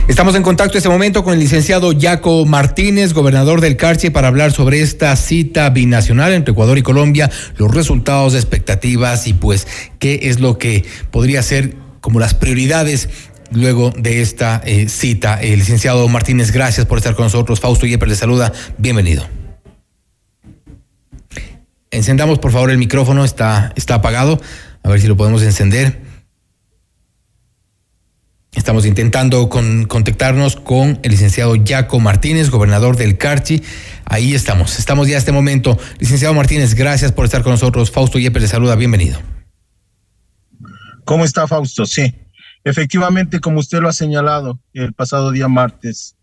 Estamos en contacto en este momento con el licenciado Jaco Martínez, gobernador del Carche, para hablar sobre esta cita binacional entre Ecuador y Colombia, los resultados, expectativas y pues qué es lo que podría ser como las prioridades luego de esta eh, cita. El licenciado Martínez, gracias por estar con nosotros. Fausto Yepes le saluda. Bienvenido. Encendamos por favor el micrófono, está, está apagado. A ver si lo podemos encender. Estamos intentando con, contactarnos con el licenciado Jaco Martínez, gobernador del Carchi. Ahí estamos, estamos ya a este momento. Licenciado Martínez, gracias por estar con nosotros. Fausto Yepes le saluda, bienvenido. ¿Cómo está Fausto? Sí, efectivamente, como usted lo ha señalado, el pasado día martes,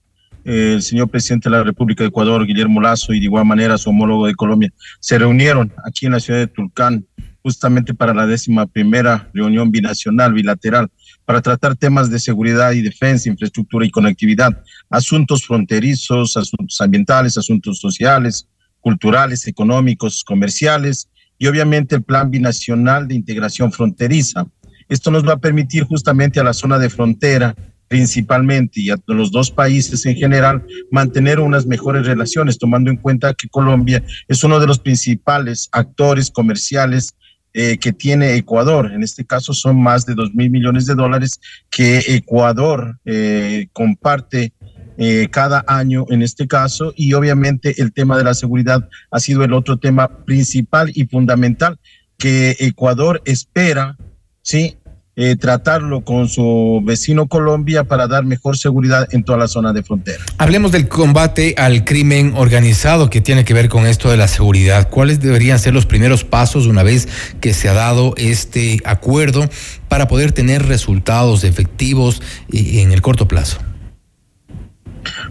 el señor presidente de la República de Ecuador, Guillermo Lazo, y de igual manera su homólogo de Colombia, se reunieron aquí en la ciudad de Tulcán justamente para la décima primera reunión binacional, bilateral, para tratar temas de seguridad y defensa, infraestructura y conectividad, asuntos fronterizos, asuntos ambientales, asuntos sociales, culturales, económicos, comerciales y obviamente el plan binacional de integración fronteriza. Esto nos va a permitir justamente a la zona de frontera principalmente y a los dos países en general mantener unas mejores relaciones, tomando en cuenta que Colombia es uno de los principales actores comerciales eh, que tiene Ecuador. En este caso son más de dos mil millones de dólares que Ecuador eh, comparte eh, cada año en este caso y obviamente el tema de la seguridad ha sido el otro tema principal y fundamental que Ecuador espera, ¿sí? Eh, tratarlo con su vecino Colombia para dar mejor seguridad en toda la zona de frontera. Hablemos del combate al crimen organizado que tiene que ver con esto de la seguridad. ¿Cuáles deberían ser los primeros pasos una vez que se ha dado este acuerdo para poder tener resultados efectivos eh, en el corto plazo?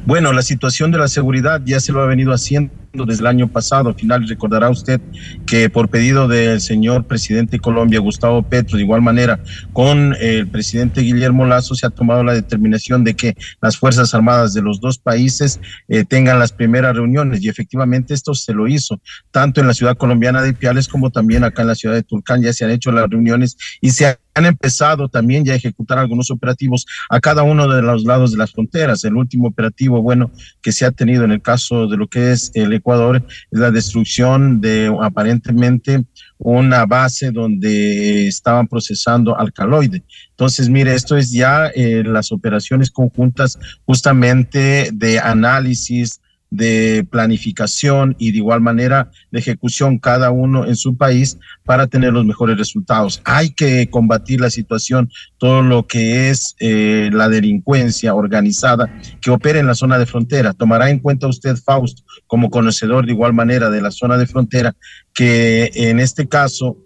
Bueno, la situación de la seguridad ya se lo ha venido haciendo desde el año pasado. Al final recordará usted que por pedido del señor presidente de Colombia, Gustavo Petro, de igual manera con el presidente Guillermo Lazo, se ha tomado la determinación de que las Fuerzas Armadas de los dos países eh, tengan las primeras reuniones y efectivamente esto se lo hizo, tanto en la ciudad colombiana de Piales como también acá en la ciudad de Tulcán ya se han hecho las reuniones y se han empezado también ya a ejecutar algunos operativos a cada uno de los lados de las fronteras. El último operativo, bueno, que se ha tenido en el caso de lo que es el Ecuador es la destrucción de aparentemente una base donde estaban procesando alcaloide. Entonces, mire, esto es ya eh, las operaciones conjuntas justamente de análisis, de planificación y de igual manera de ejecución cada uno en su país para tener los mejores resultados. Hay que combatir la situación, todo lo que es eh, la delincuencia organizada que opera en la zona de frontera. Tomará en cuenta usted, Fausto, como conocedor de igual manera de la zona de frontera, que en este caso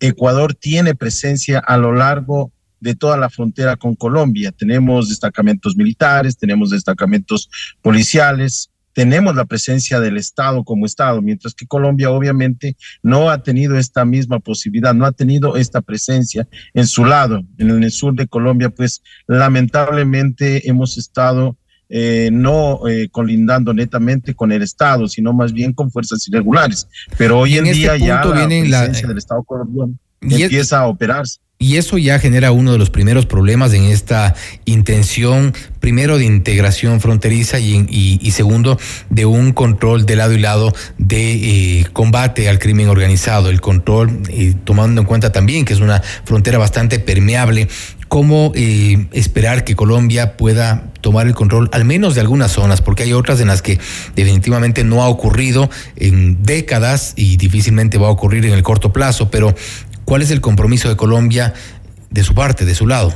Ecuador tiene presencia a lo largo de toda la frontera con Colombia. Tenemos destacamentos militares, tenemos destacamentos policiales, tenemos la presencia del Estado como Estado, mientras que Colombia obviamente no ha tenido esta misma posibilidad, no ha tenido esta presencia en su lado. En el sur de Colombia, pues lamentablemente hemos estado eh, no eh, colindando netamente con el Estado, sino más bien con fuerzas irregulares. Pero hoy en, día este ya la presencia del Estado colombiano empieza a operarse. Y eso ya genera uno de los primeros problemas en esta intención, primero de integración fronteriza y, segundo de un control de lado y lado de eh, combate al crimen organizado, el control, eh, tomando en cuenta también que es una frontera bastante permeable, cómo eh, esperar que Colombia pueda tomar el control al menos de algunas zonas, porque hay otras en las que definitivamente no ha ocurrido en décadas y difícilmente va a ocurrir en el corto plazo, pero ¿Cuál es el compromiso de Colombia de su parte, de su lado?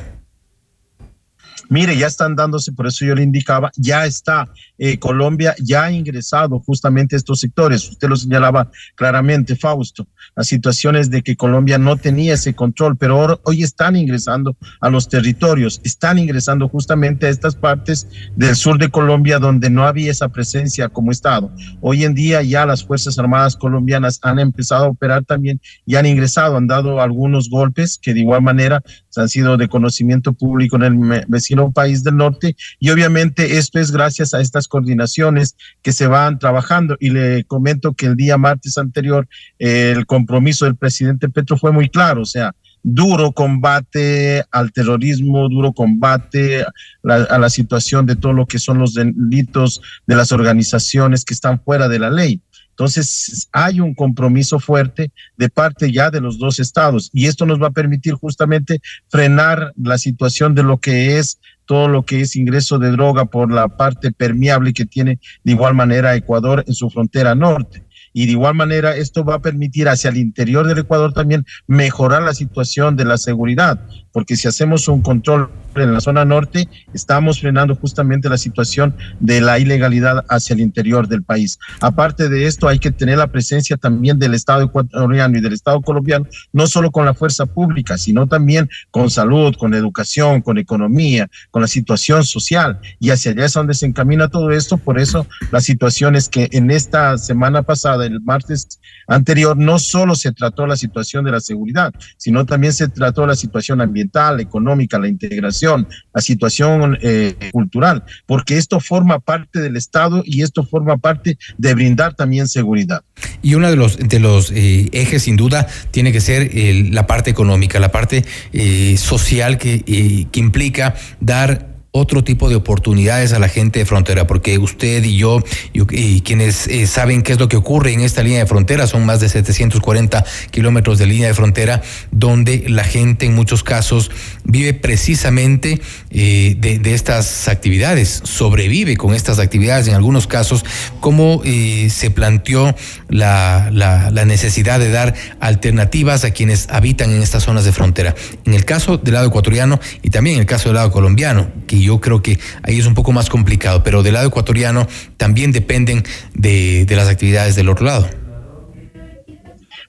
Mire, ya están dándose, por eso yo le indicaba, ya está eh, Colombia, ya ha ingresado justamente a estos sectores. Usted lo señalaba claramente, Fausto, las situaciones de que Colombia no tenía ese control, pero hoy están ingresando a los territorios, están ingresando justamente a estas partes del sur de Colombia donde no había esa presencia como Estado. Hoy en día ya las Fuerzas Armadas colombianas han empezado a operar también y han ingresado, han dado algunos golpes que de igual manera han sido de conocimiento público en el vecino país del norte y obviamente esto es gracias a estas coordinaciones que se van trabajando y le comento que el día martes anterior el compromiso del presidente Petro fue muy claro, o sea, duro combate al terrorismo, duro combate a la situación de todo lo que son los delitos de las organizaciones que están fuera de la ley. Entonces, hay un compromiso fuerte de parte ya de los dos estados y esto nos va a permitir justamente frenar la situación de lo que es todo lo que es ingreso de droga por la parte permeable que tiene de igual manera Ecuador en su frontera norte y de igual manera esto va a permitir hacia el interior del Ecuador también mejorar la situación de la seguridad, porque si hacemos un control en la zona norte, estamos frenando justamente la situación de la ilegalidad hacia el interior del país. Aparte de esto, hay que tener la presencia también del Estado ecuatoriano y del Estado colombiano, no solo con la fuerza pública, sino también con salud, con educación, con economía, con la situación social. Y hacia allá es donde se encamina todo esto. Por eso la situación es que en esta semana pasada, el martes anterior, no solo se trató la situación de la seguridad, sino también se trató la situación ambiental, económica, la integración, la situación eh, cultural, porque esto forma parte del Estado y esto forma parte de brindar también seguridad. Y uno de los, de los eh, ejes, sin duda, tiene que ser la parte económica, la parte eh, social que, que implica dar otro tipo de oportunidades a la gente de frontera? Porque usted y yo y, quienes eh, saben qué es lo que ocurre en esta línea de frontera, son más de 740 kilómetros de línea de frontera, donde la gente en muchos casos vive precisamente eh, de, estas actividades, sobrevive con estas actividades en algunos casos, cómo eh, se planteó la, la necesidad de dar alternativas a quienes habitan en estas zonas de frontera. En el caso del lado ecuatoriano y también en el caso del lado colombiano, que yo creo que ahí es un poco más complicado, pero del lado ecuatoriano también dependen de, de las actividades del otro lado.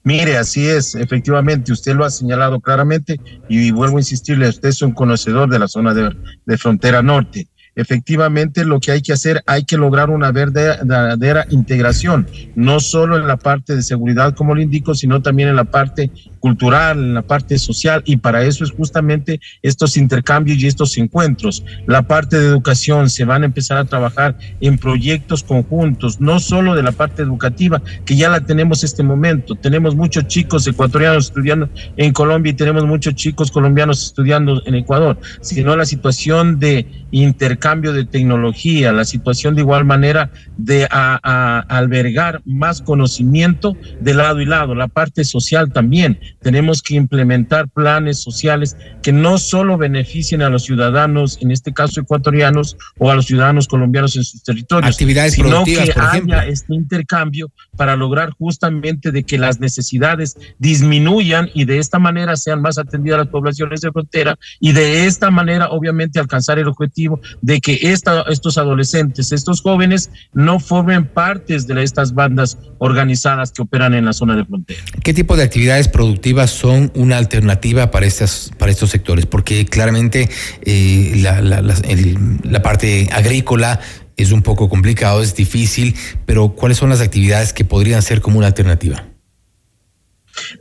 Mire, así es, efectivamente, usted lo ha señalado claramente y vuelvo a insistirle, usted es un conocedor de la zona de, de frontera norte efectivamente lo que hay que hacer, hay que lograr una verdadera integración, no solo en la parte de seguridad, como le indico, sino también en la parte cultural, en la parte social, y para eso es justamente estos intercambios y estos encuentros. La parte de educación, se van a empezar a trabajar en proyectos conjuntos, no solo de la parte educativa, que ya la tenemos este momento. Tenemos muchos chicos ecuatorianos estudiando en Colombia y tenemos muchos chicos colombianos estudiando en Ecuador, sino la situación de intercambio de tecnología, la situación de igual manera de albergar más conocimiento de lado y lado, la parte social también. Tenemos que implementar planes sociales que no solo beneficien a los ciudadanos, en este caso ecuatorianos, o a los ciudadanos colombianos en sus territorios, Actividades sino que haya este intercambio para lograr justamente de que las necesidades disminuyan y de esta manera sean más atendidas las poblaciones de frontera y de esta manera obviamente alcanzar el objetivo de que esta, estos adolescentes, estos jóvenes, no formen partes de estas bandas organizadas que operan en la zona de frontera. ¿Qué tipo de actividades productivas son una alternativa para, estas, para estos sectores? Porque claramente eh, la, la parte agrícola es un poco complicado, es difícil, pero ¿cuáles son las actividades que podrían ser como una alternativa?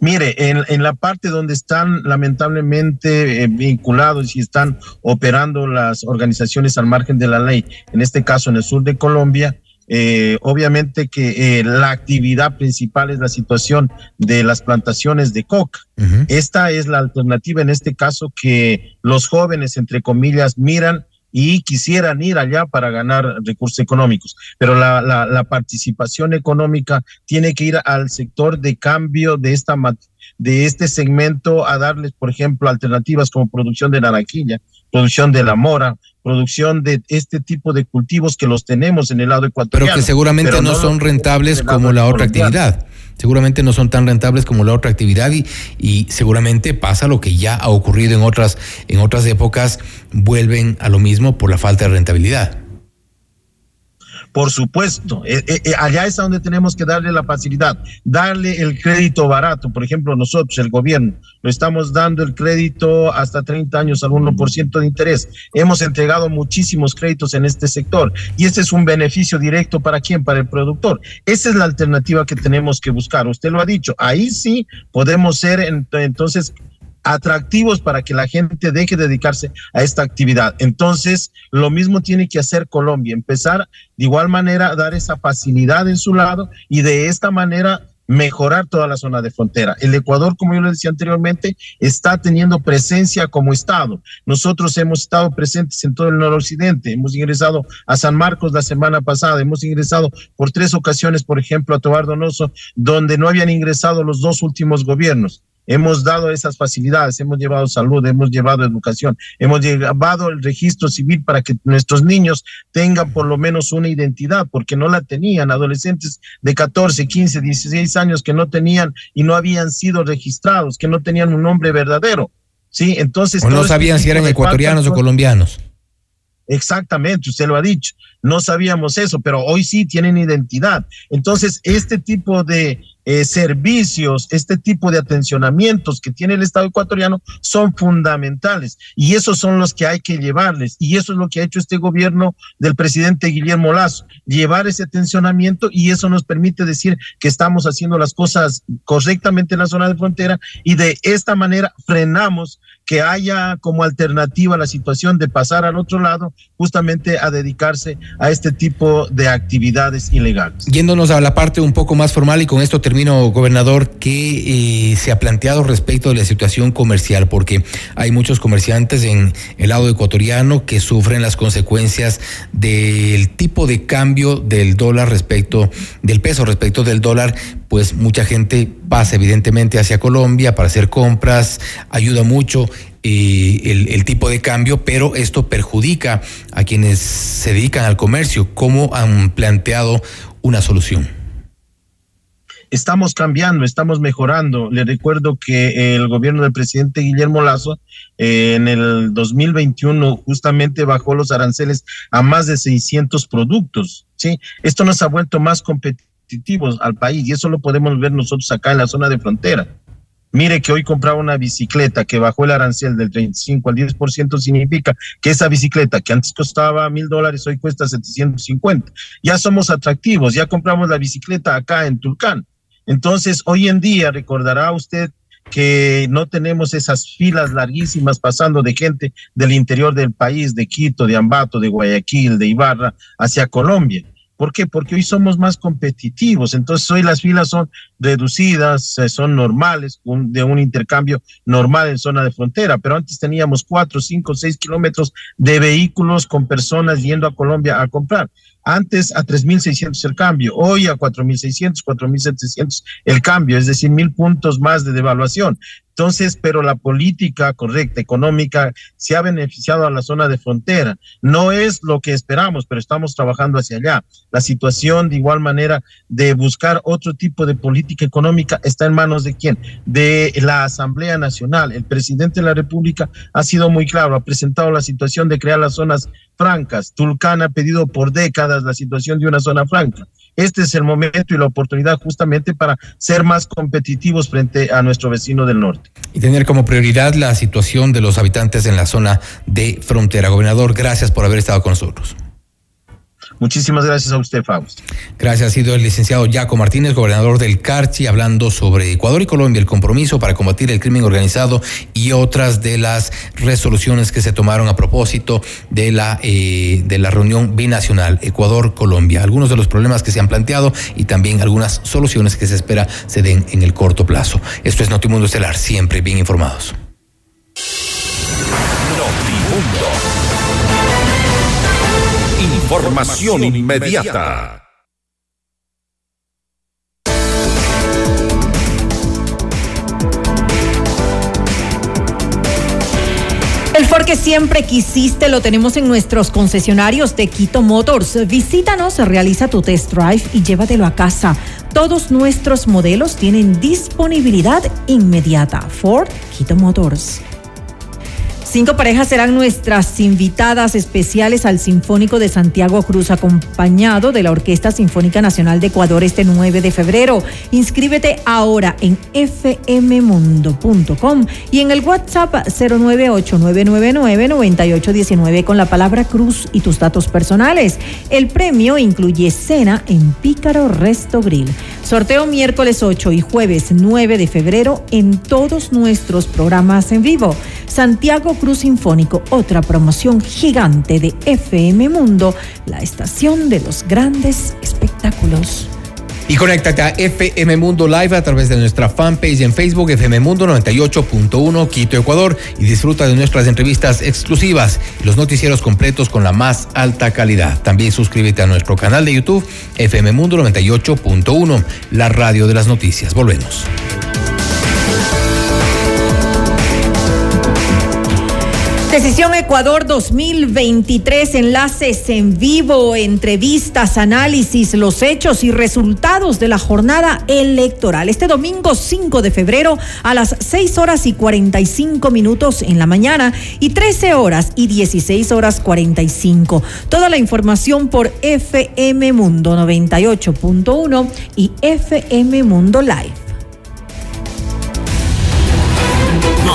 Mire, en, la parte donde están lamentablemente eh, vinculados y están operando las organizaciones al margen de la ley, en este caso en el sur de Colombia, eh, obviamente que eh, la actividad principal es la situación de las plantaciones de coca. Esta es la alternativa en este caso que los jóvenes, entre comillas, miran y quisieran ir allá para ganar recursos económicos. Pero la, la, participación económica tiene que ir al sector de cambio de esta de este segmento a darles, por ejemplo, alternativas como producción de naranjilla, producción de la mora, producción de este tipo de cultivos que los tenemos en el lado ecuatoriano. Pero que seguramente no, son rentables como la otra actividad seguramente no son tan rentables como la otra actividad y, seguramente pasa lo que ya ha ocurrido en otras, en otras épocas, vuelven a lo mismo por la falta de rentabilidad. Por supuesto, eh, eh, eh, allá es donde tenemos que darle la facilidad, darle el crédito barato. Por ejemplo, nosotros, el gobierno, lo estamos dando el crédito hasta 30 años al 1% de interés. Hemos entregado muchísimos créditos en este sector y este es un beneficio directo para quién, para el productor. Esa es la alternativa que tenemos que buscar. Usted lo ha dicho, ahí sí podemos ser entonces atractivos para que la gente deje de dedicarse a esta actividad. Entonces, lo mismo tiene que hacer Colombia, empezar de igual manera a dar esa facilidad en su lado y de esta manera mejorar toda la zona de frontera. El Ecuador, como yo le decía anteriormente, está teniendo presencia como Estado. Nosotros hemos estado presentes en todo el noroccidente, hemos ingresado a San Marcos la semana pasada, hemos ingresado por tres ocasiones, por ejemplo, a Tobar Donoso, donde no habían ingresado los dos últimos gobiernos. Hemos dado esas facilidades, hemos llevado salud, hemos llevado educación, hemos llevado el registro civil para que nuestros niños tengan por lo menos una identidad, porque no la tenían, adolescentes de 14, 15, 16 años que no tenían y no habían sido registrados, que no tenían un nombre verdadero. Sí, entonces. O no sabían si eran ecuatorianos o colombianos. Exactamente, usted lo ha dicho. No sabíamos eso, pero hoy sí tienen identidad. Entonces, este tipo de eh, servicios, este tipo de atencionamientos que tiene el Estado ecuatoriano son fundamentales y esos son los que hay que llevarles y eso es lo que ha hecho este gobierno del presidente Guillermo Lazo, llevar ese atencionamiento y eso nos permite decir que estamos haciendo las cosas correctamente en la zona de frontera y de esta manera frenamos que haya como alternativa la situación de pasar al otro lado justamente a dedicarse a este tipo de actividades ilegales. Yéndonos a la parte un poco más formal y con esto terminamos termino, gobernador, ¿qué eh, se ha planteado respecto de la situación comercial? Porque hay muchos comerciantes en el lado ecuatoriano que sufren las consecuencias del tipo de cambio del dólar respecto del peso respecto del dólar, pues mucha gente pasa evidentemente hacia Colombia para hacer compras, ayuda mucho eh, el, el, tipo de cambio, pero esto perjudica a quienes se dedican al comercio. ¿Cómo han planteado una solución? Estamos cambiando, estamos mejorando. Le recuerdo que el gobierno del presidente Guillermo Lazo eh, en el 2021 justamente bajó los aranceles a más de 600 productos. ¿sí? Esto nos ha vuelto más competitivos al país y eso lo podemos ver nosotros acá en la zona de frontera. Mire que hoy compraba una bicicleta que bajó el arancel del 35 al 10%, significa que esa bicicleta que antes costaba mil dólares, hoy cuesta 750. Ya somos atractivos, ya compramos la bicicleta acá en Tulcán. Entonces, hoy en día, recordará usted que no tenemos esas filas larguísimas pasando de gente del interior del país, de Quito, de Ambato, de Guayaquil, de Ibarra, hacia Colombia. ¿Por qué? Porque hoy somos más competitivos, entonces hoy las filas son reducidas, eh, son normales, de un intercambio normal en zona de frontera, pero antes teníamos cuatro, cinco, seis kilómetros de vehículos con personas yendo a Colombia a comprar. Antes a 3.600 el cambio, hoy a 4.600, 4.700 el cambio, es decir, mil puntos más de devaluación. Entonces, pero la política correcta, económica, se ha beneficiado a la zona de frontera. No es lo que esperamos, pero estamos trabajando hacia allá. La situación, de igual manera, de buscar otro tipo de política económica está en manos de quién? De la Asamblea Nacional. El presidente de la República ha sido muy claro, ha presentado la situación de crear las zonas francas. Tulcán ha pedido por décadas la situación de una zona franca. Este es el momento y la oportunidad justamente para ser más competitivos frente a nuestro vecino del norte. Y tener como prioridad la situación de los habitantes en la zona de frontera. Gobernador, gracias por haber estado con nosotros. Muchísimas gracias a usted, Fausto. Gracias. Ha sido el licenciado Jaco Martínez, gobernador del Carchi, hablando sobre Ecuador y Colombia, el compromiso para combatir el crimen organizado y otras de las resoluciones que se tomaron a propósito de la, eh, de la reunión binacional Ecuador-Colombia. Algunos de los problemas que se han planteado y también algunas soluciones que se espera se den en el corto plazo. Esto es Notimundo Estelar, siempre bien informados. Información inmediata. El Ford que siempre quisiste lo tenemos en nuestros concesionarios de Quito Motors. Visítanos, realiza tu test drive y llévatelo a casa. Todos nuestros modelos tienen disponibilidad inmediata. Ford Quito Motors. Cinco parejas serán nuestras invitadas especiales al Sinfónico de Santiago Cruz, acompañado de la Orquesta Sinfónica Nacional de Ecuador este 9 de febrero. Inscríbete ahora en fmmundo.com y en el WhatsApp 09899999819 con la palabra Cruz y tus datos personales. El premio incluye cena en Pícaro Resto Grill. Sorteo miércoles 8 y jueves 9 de febrero en todos nuestros programas en vivo. Santiago Cruz Sinfónico, otra promoción gigante de FM Mundo, la estación de los grandes espectáculos. Y conéctate a FM Mundo Live a través de nuestra fanpage en Facebook, FM Mundo 98.1 Quito, Ecuador, y disfruta de nuestras entrevistas exclusivas y los noticieros completos con la más alta calidad. También suscríbete a nuestro canal de YouTube, FM Mundo 98.1, la radio de las noticias. Volvemos. Decisión Ecuador 2023, enlaces en vivo, entrevistas, análisis, los hechos y resultados de la jornada electoral. Este domingo 5 de febrero a las 6 horas y 45 minutos en la mañana y 13 horas y 16 horas 45. Toda la información por FM Mundo 98.1 y FM Mundo Live.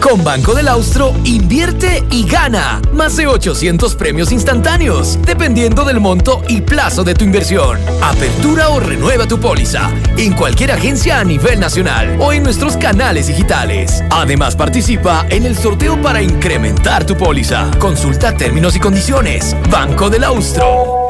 Con Banco del Austro, invierte y gana más de 800 premios instantáneos, dependiendo del monto y plazo de tu inversión. Apertura o renueva tu póliza en cualquier agencia a nivel nacional o en nuestros canales digitales. Además, participa en el sorteo para incrementar tu póliza. Consulta términos y condiciones. Banco del Austro.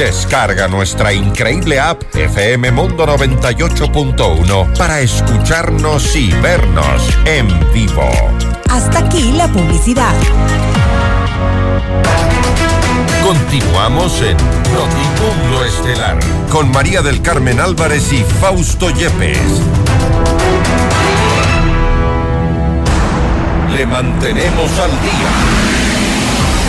Descarga nuestra increíble app FM Mundo 98.1 para escucharnos y vernos en vivo. Hasta aquí la publicidad. Continuamos en Notimundo Estelar con María del Carmen Álvarez y Fausto Yepes. Le mantenemos al día.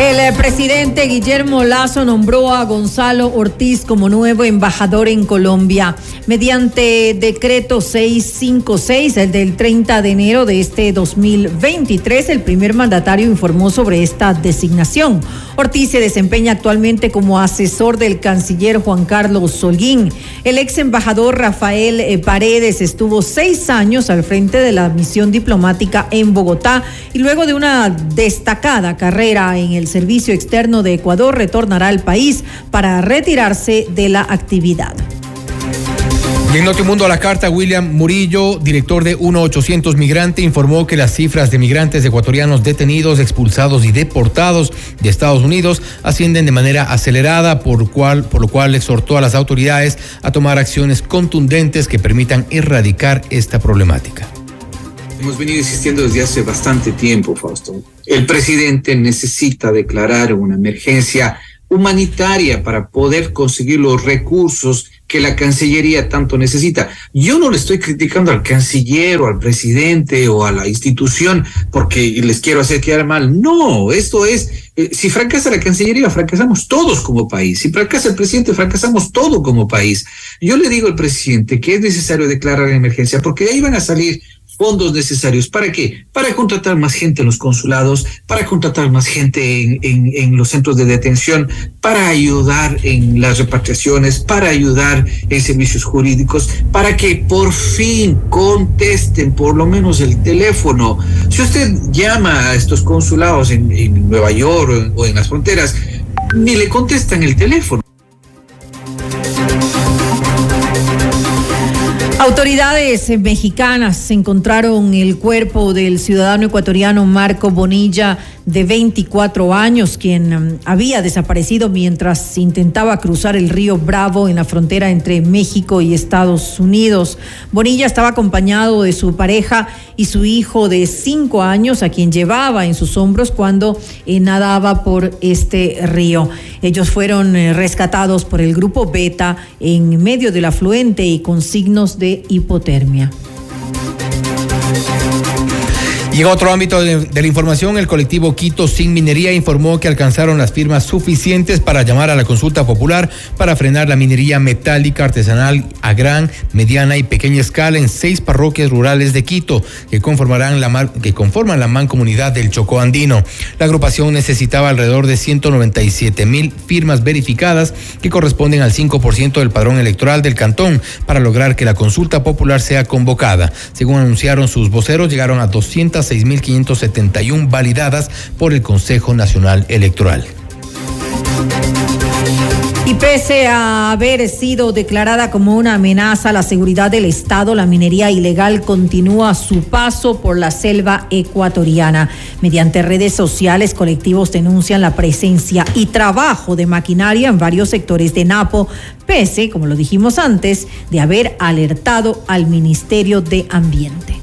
El eh, presidente Guillermo Lazo nombró a Gonzalo Ortiz como nuevo embajador en Colombia. Mediante decreto 656, el del 30 de enero de este 2023, el primer mandatario informó sobre esta designación. Ortiz se desempeña actualmente como asesor del canciller Juan Carlos Solguín. El ex embajador Rafael eh, Paredes estuvo seis años al frente de la misión diplomática en Bogotá y luego de una destacada carrera en el Servicio Externo de Ecuador retornará al país para retirarse de la actividad. Y en Notimundo a la carta, William Murillo, director de 1-800 Migrante, informó que las cifras de migrantes ecuatorianos detenidos, expulsados y deportados de Estados Unidos ascienden de manera acelerada, por, cual, por lo cual exhortó a las autoridades a tomar acciones contundentes que permitan erradicar esta problemática. Hemos venido insistiendo desde hace bastante tiempo, Fausto. El presidente necesita declarar una emergencia humanitaria para poder conseguir los recursos que la Cancillería tanto necesita. Yo no le estoy criticando al canciller o al presidente o a la institución porque les quiero hacer quedar mal. No, esto es, eh, si fracasa la Cancillería, fracasamos todos como país. Si fracasa el presidente, fracasamos todo como país. Yo le digo al presidente que es necesario declarar emergencia porque ahí van a salir fondos necesarios. ¿Para qué? Para contratar más gente en los consulados, para contratar más gente en, en, los centros de detención, para ayudar en las repatriaciones, para ayudar en servicios jurídicos, para que por fin contesten por lo menos el teléfono. Si usted llama a estos consulados en, en Nueva York o en las fronteras, ni le contestan el teléfono. Autoridades mexicanas encontraron el cuerpo del ciudadano ecuatoriano Marco Bonilla de 24 años, quien um, había desaparecido mientras intentaba cruzar el río Bravo en la frontera entre México y Estados Unidos. Bonilla estaba acompañado de su pareja y su hijo de 5 años, a quien llevaba en sus hombros cuando eh, nadaba por este río. Ellos fueron eh, rescatados por el grupo Beta en medio del afluente y con signos de hipotermia. En otro ámbito de, la información, el colectivo Quito Sin Minería informó que alcanzaron las firmas suficientes para llamar a la consulta popular para frenar la minería metálica artesanal a gran, mediana y pequeña escala en seis parroquias rurales de Quito que conformarán la que conforman la mancomunidad del Chocó Andino. La agrupación necesitaba alrededor de 197 mil firmas verificadas que corresponden al 5% del padrón electoral del cantón para lograr que la consulta popular sea convocada. Según anunciaron sus voceros, llegaron a 200 6.571 validadas por el Consejo Nacional Electoral. Y pese a haber sido declarada como una amenaza a la seguridad del Estado, la minería ilegal continúa su paso por la selva ecuatoriana. Mediante redes sociales, colectivos denuncian la presencia y trabajo de maquinaria en varios sectores de Napo, pese, como lo dijimos antes, de haber alertado al Ministerio de Ambiente.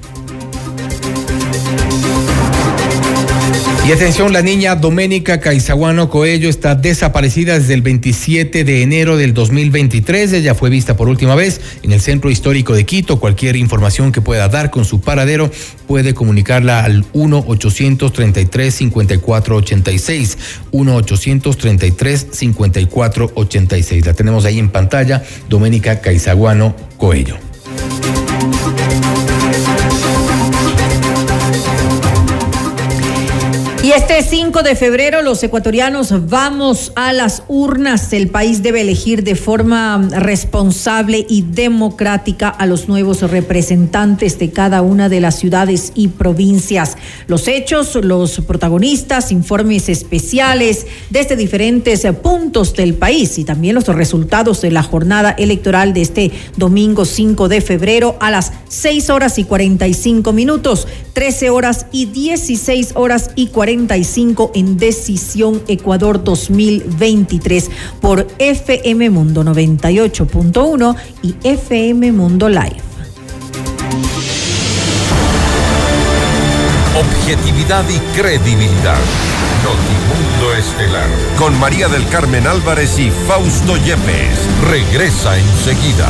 Y atención, la niña Doménica Caizaguano Coello está desaparecida desde el 27 de enero del 2023. Ella fue vista por última vez en el Centro Histórico de Quito. Cualquier información que pueda dar con su paradero puede comunicarla al 1-833-5486. 1-833-5486. La tenemos ahí en pantalla, Doménica Caizaguano Coello. Este 5 de febrero los ecuatorianos vamos a las urnas. El país debe elegir de forma responsable y democrática a los nuevos representantes de cada una de las ciudades y provincias. Los hechos, los protagonistas, informes especiales desde diferentes puntos del país y también los resultados de la jornada electoral de este domingo 5 de febrero a las 6 horas y 45 minutos, 13 horas y 16 horas y 40 en Decisión Ecuador 2023 por FM Mundo 98.1 y FM Mundo Live. Objetividad y credibilidad. Notimundo Estelar. Con María del Carmen Álvarez y Fausto Yepes. Regresa enseguida.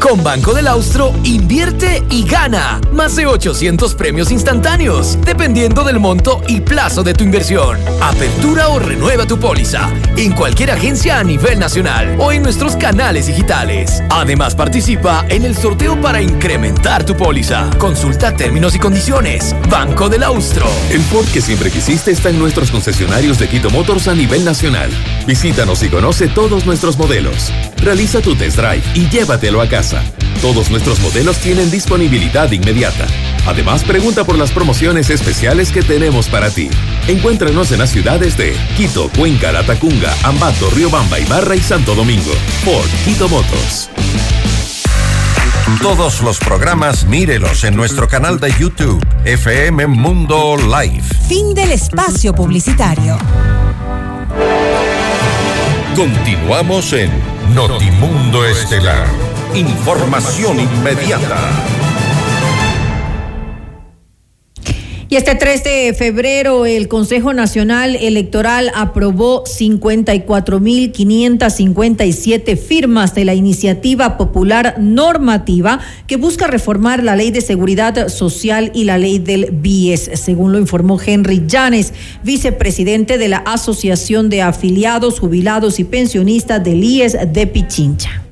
Con Banco del Austro, invierte y gana más de 800 premios instantáneos, dependiendo del monto y plazo de tu inversión. Apertura o renueva tu póliza en cualquier agencia a nivel nacional o en nuestros canales digitales. Además, participa en el sorteo para incrementar tu póliza. Consulta términos y condiciones. Banco del Austro. El Ford que siempre quisiste está en nuestros concesionarios de Quito Motors a nivel nacional. Visítanos y conoce todos nuestros modelos. Realiza tu test drive y llévatelo a casa. Todos nuestros modelos tienen disponibilidad inmediata. Además, pregunta por las promociones especiales que tenemos para ti. Encuéntranos en las ciudades de Quito, Cuenca, Latacunga, Ambato, Riobamba, Ibarra y Santo Domingo. Por Quito Motos. Todos los programas mírelos en nuestro canal de YouTube, FM Mundo Live. Fin del espacio publicitario. Continuamos en Notimundo Estelar. Información inmediata. Y este 3 de febrero el Consejo Nacional Electoral aprobó 54.557 firmas de la iniciativa popular normativa que busca reformar la ley de seguridad social y la ley del BIES, según lo informó Henry Llanes, vicepresidente de la Asociación de Afiliados, Jubilados y Pensionistas del IES de Pichincha.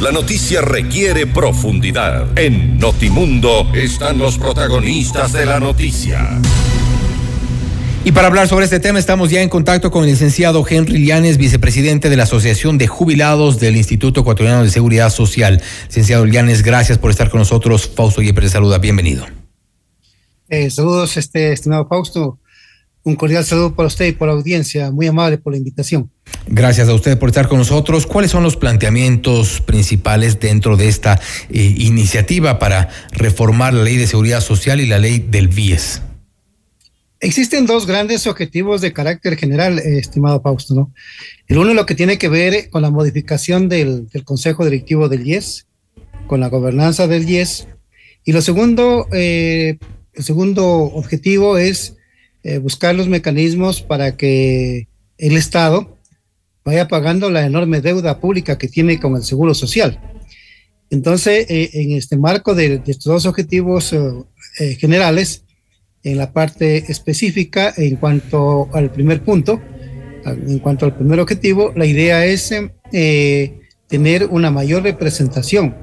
La noticia requiere profundidad. En Notimundo están los protagonistas de la noticia. Y para hablar sobre este tema estamos ya en contacto con el licenciado Henry Llanes, vicepresidente de la Asociación de Jubilados del Instituto Ecuatoriano de Seguridad Social. Licenciado Llanes, gracias por estar con nosotros. Fausto Yepes le saluda, bienvenido. Eh, saludos, este, estimado Fausto. Un cordial saludo para usted y por la audiencia. Muy amable por la invitación. Gracias a usted por estar con nosotros. ¿Cuáles son los planteamientos principales dentro de esta eh, iniciativa para reformar la ley de seguridad social y la ley del BIES? Existen dos grandes objetivos de carácter general, eh, estimado Fausto. ¿no? El uno lo que tiene que ver con la modificación del, Consejo Directivo del IES, con la gobernanza del IES. Y lo segundo, eh, el segundo objetivo es buscar los mecanismos para que el Estado vaya pagando la enorme deuda pública que tiene con el Seguro Social. Entonces, eh, en este marco de, de estos dos objetivos eh, generales, en la parte específica, en cuanto al primer punto, en cuanto al primer objetivo, la idea es tener una mayor representación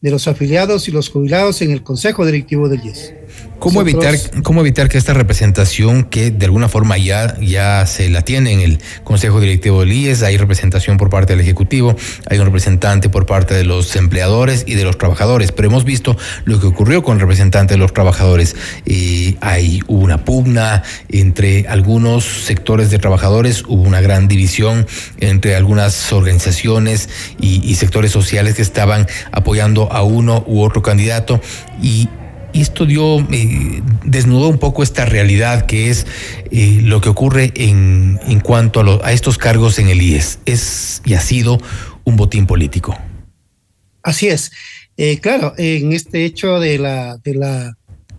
de los afiliados y los jubilados en el Consejo Directivo del IES. ¿Cómo evitar, ¿Cómo evitar que esta representación, que de alguna forma ya, ya se la tiene en el Consejo Directivo del IES, hay representación por parte del Ejecutivo, hay un representante por parte de los empleadores y de los trabajadores, pero hemos visto lo que ocurrió con el representante de los trabajadores. y hay una pugna entre algunos sectores de trabajadores, hubo una gran división entre algunas organizaciones y, y sectores sociales que estaban apoyando a uno u otro candidato y esto dio, eh, desnudó un poco esta realidad que es eh, lo que ocurre en, en cuanto a, a estos cargos en el IES. Es y ha sido un botín político. Así es. Eh, claro, en este hecho de la, de la,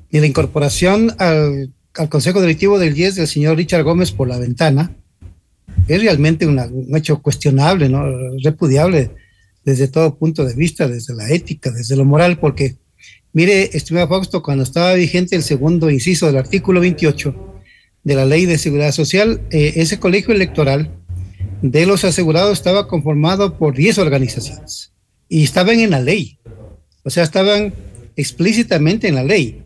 de la incorporación al, al, Consejo Directivo del IES del señor Richard Gómez por la ventana, es realmente un hecho cuestionable, ¿no? repudiable desde todo punto de vista, desde la ética, desde lo moral, porque Mire, estimado Fausto, cuando estaba vigente el segundo inciso del artículo 28 de la Ley de Seguridad Social, eh, ese colegio electoral de los asegurados estaba conformado por 10 organizaciones y estaban en la ley, o sea, estaban explícitamente en la ley.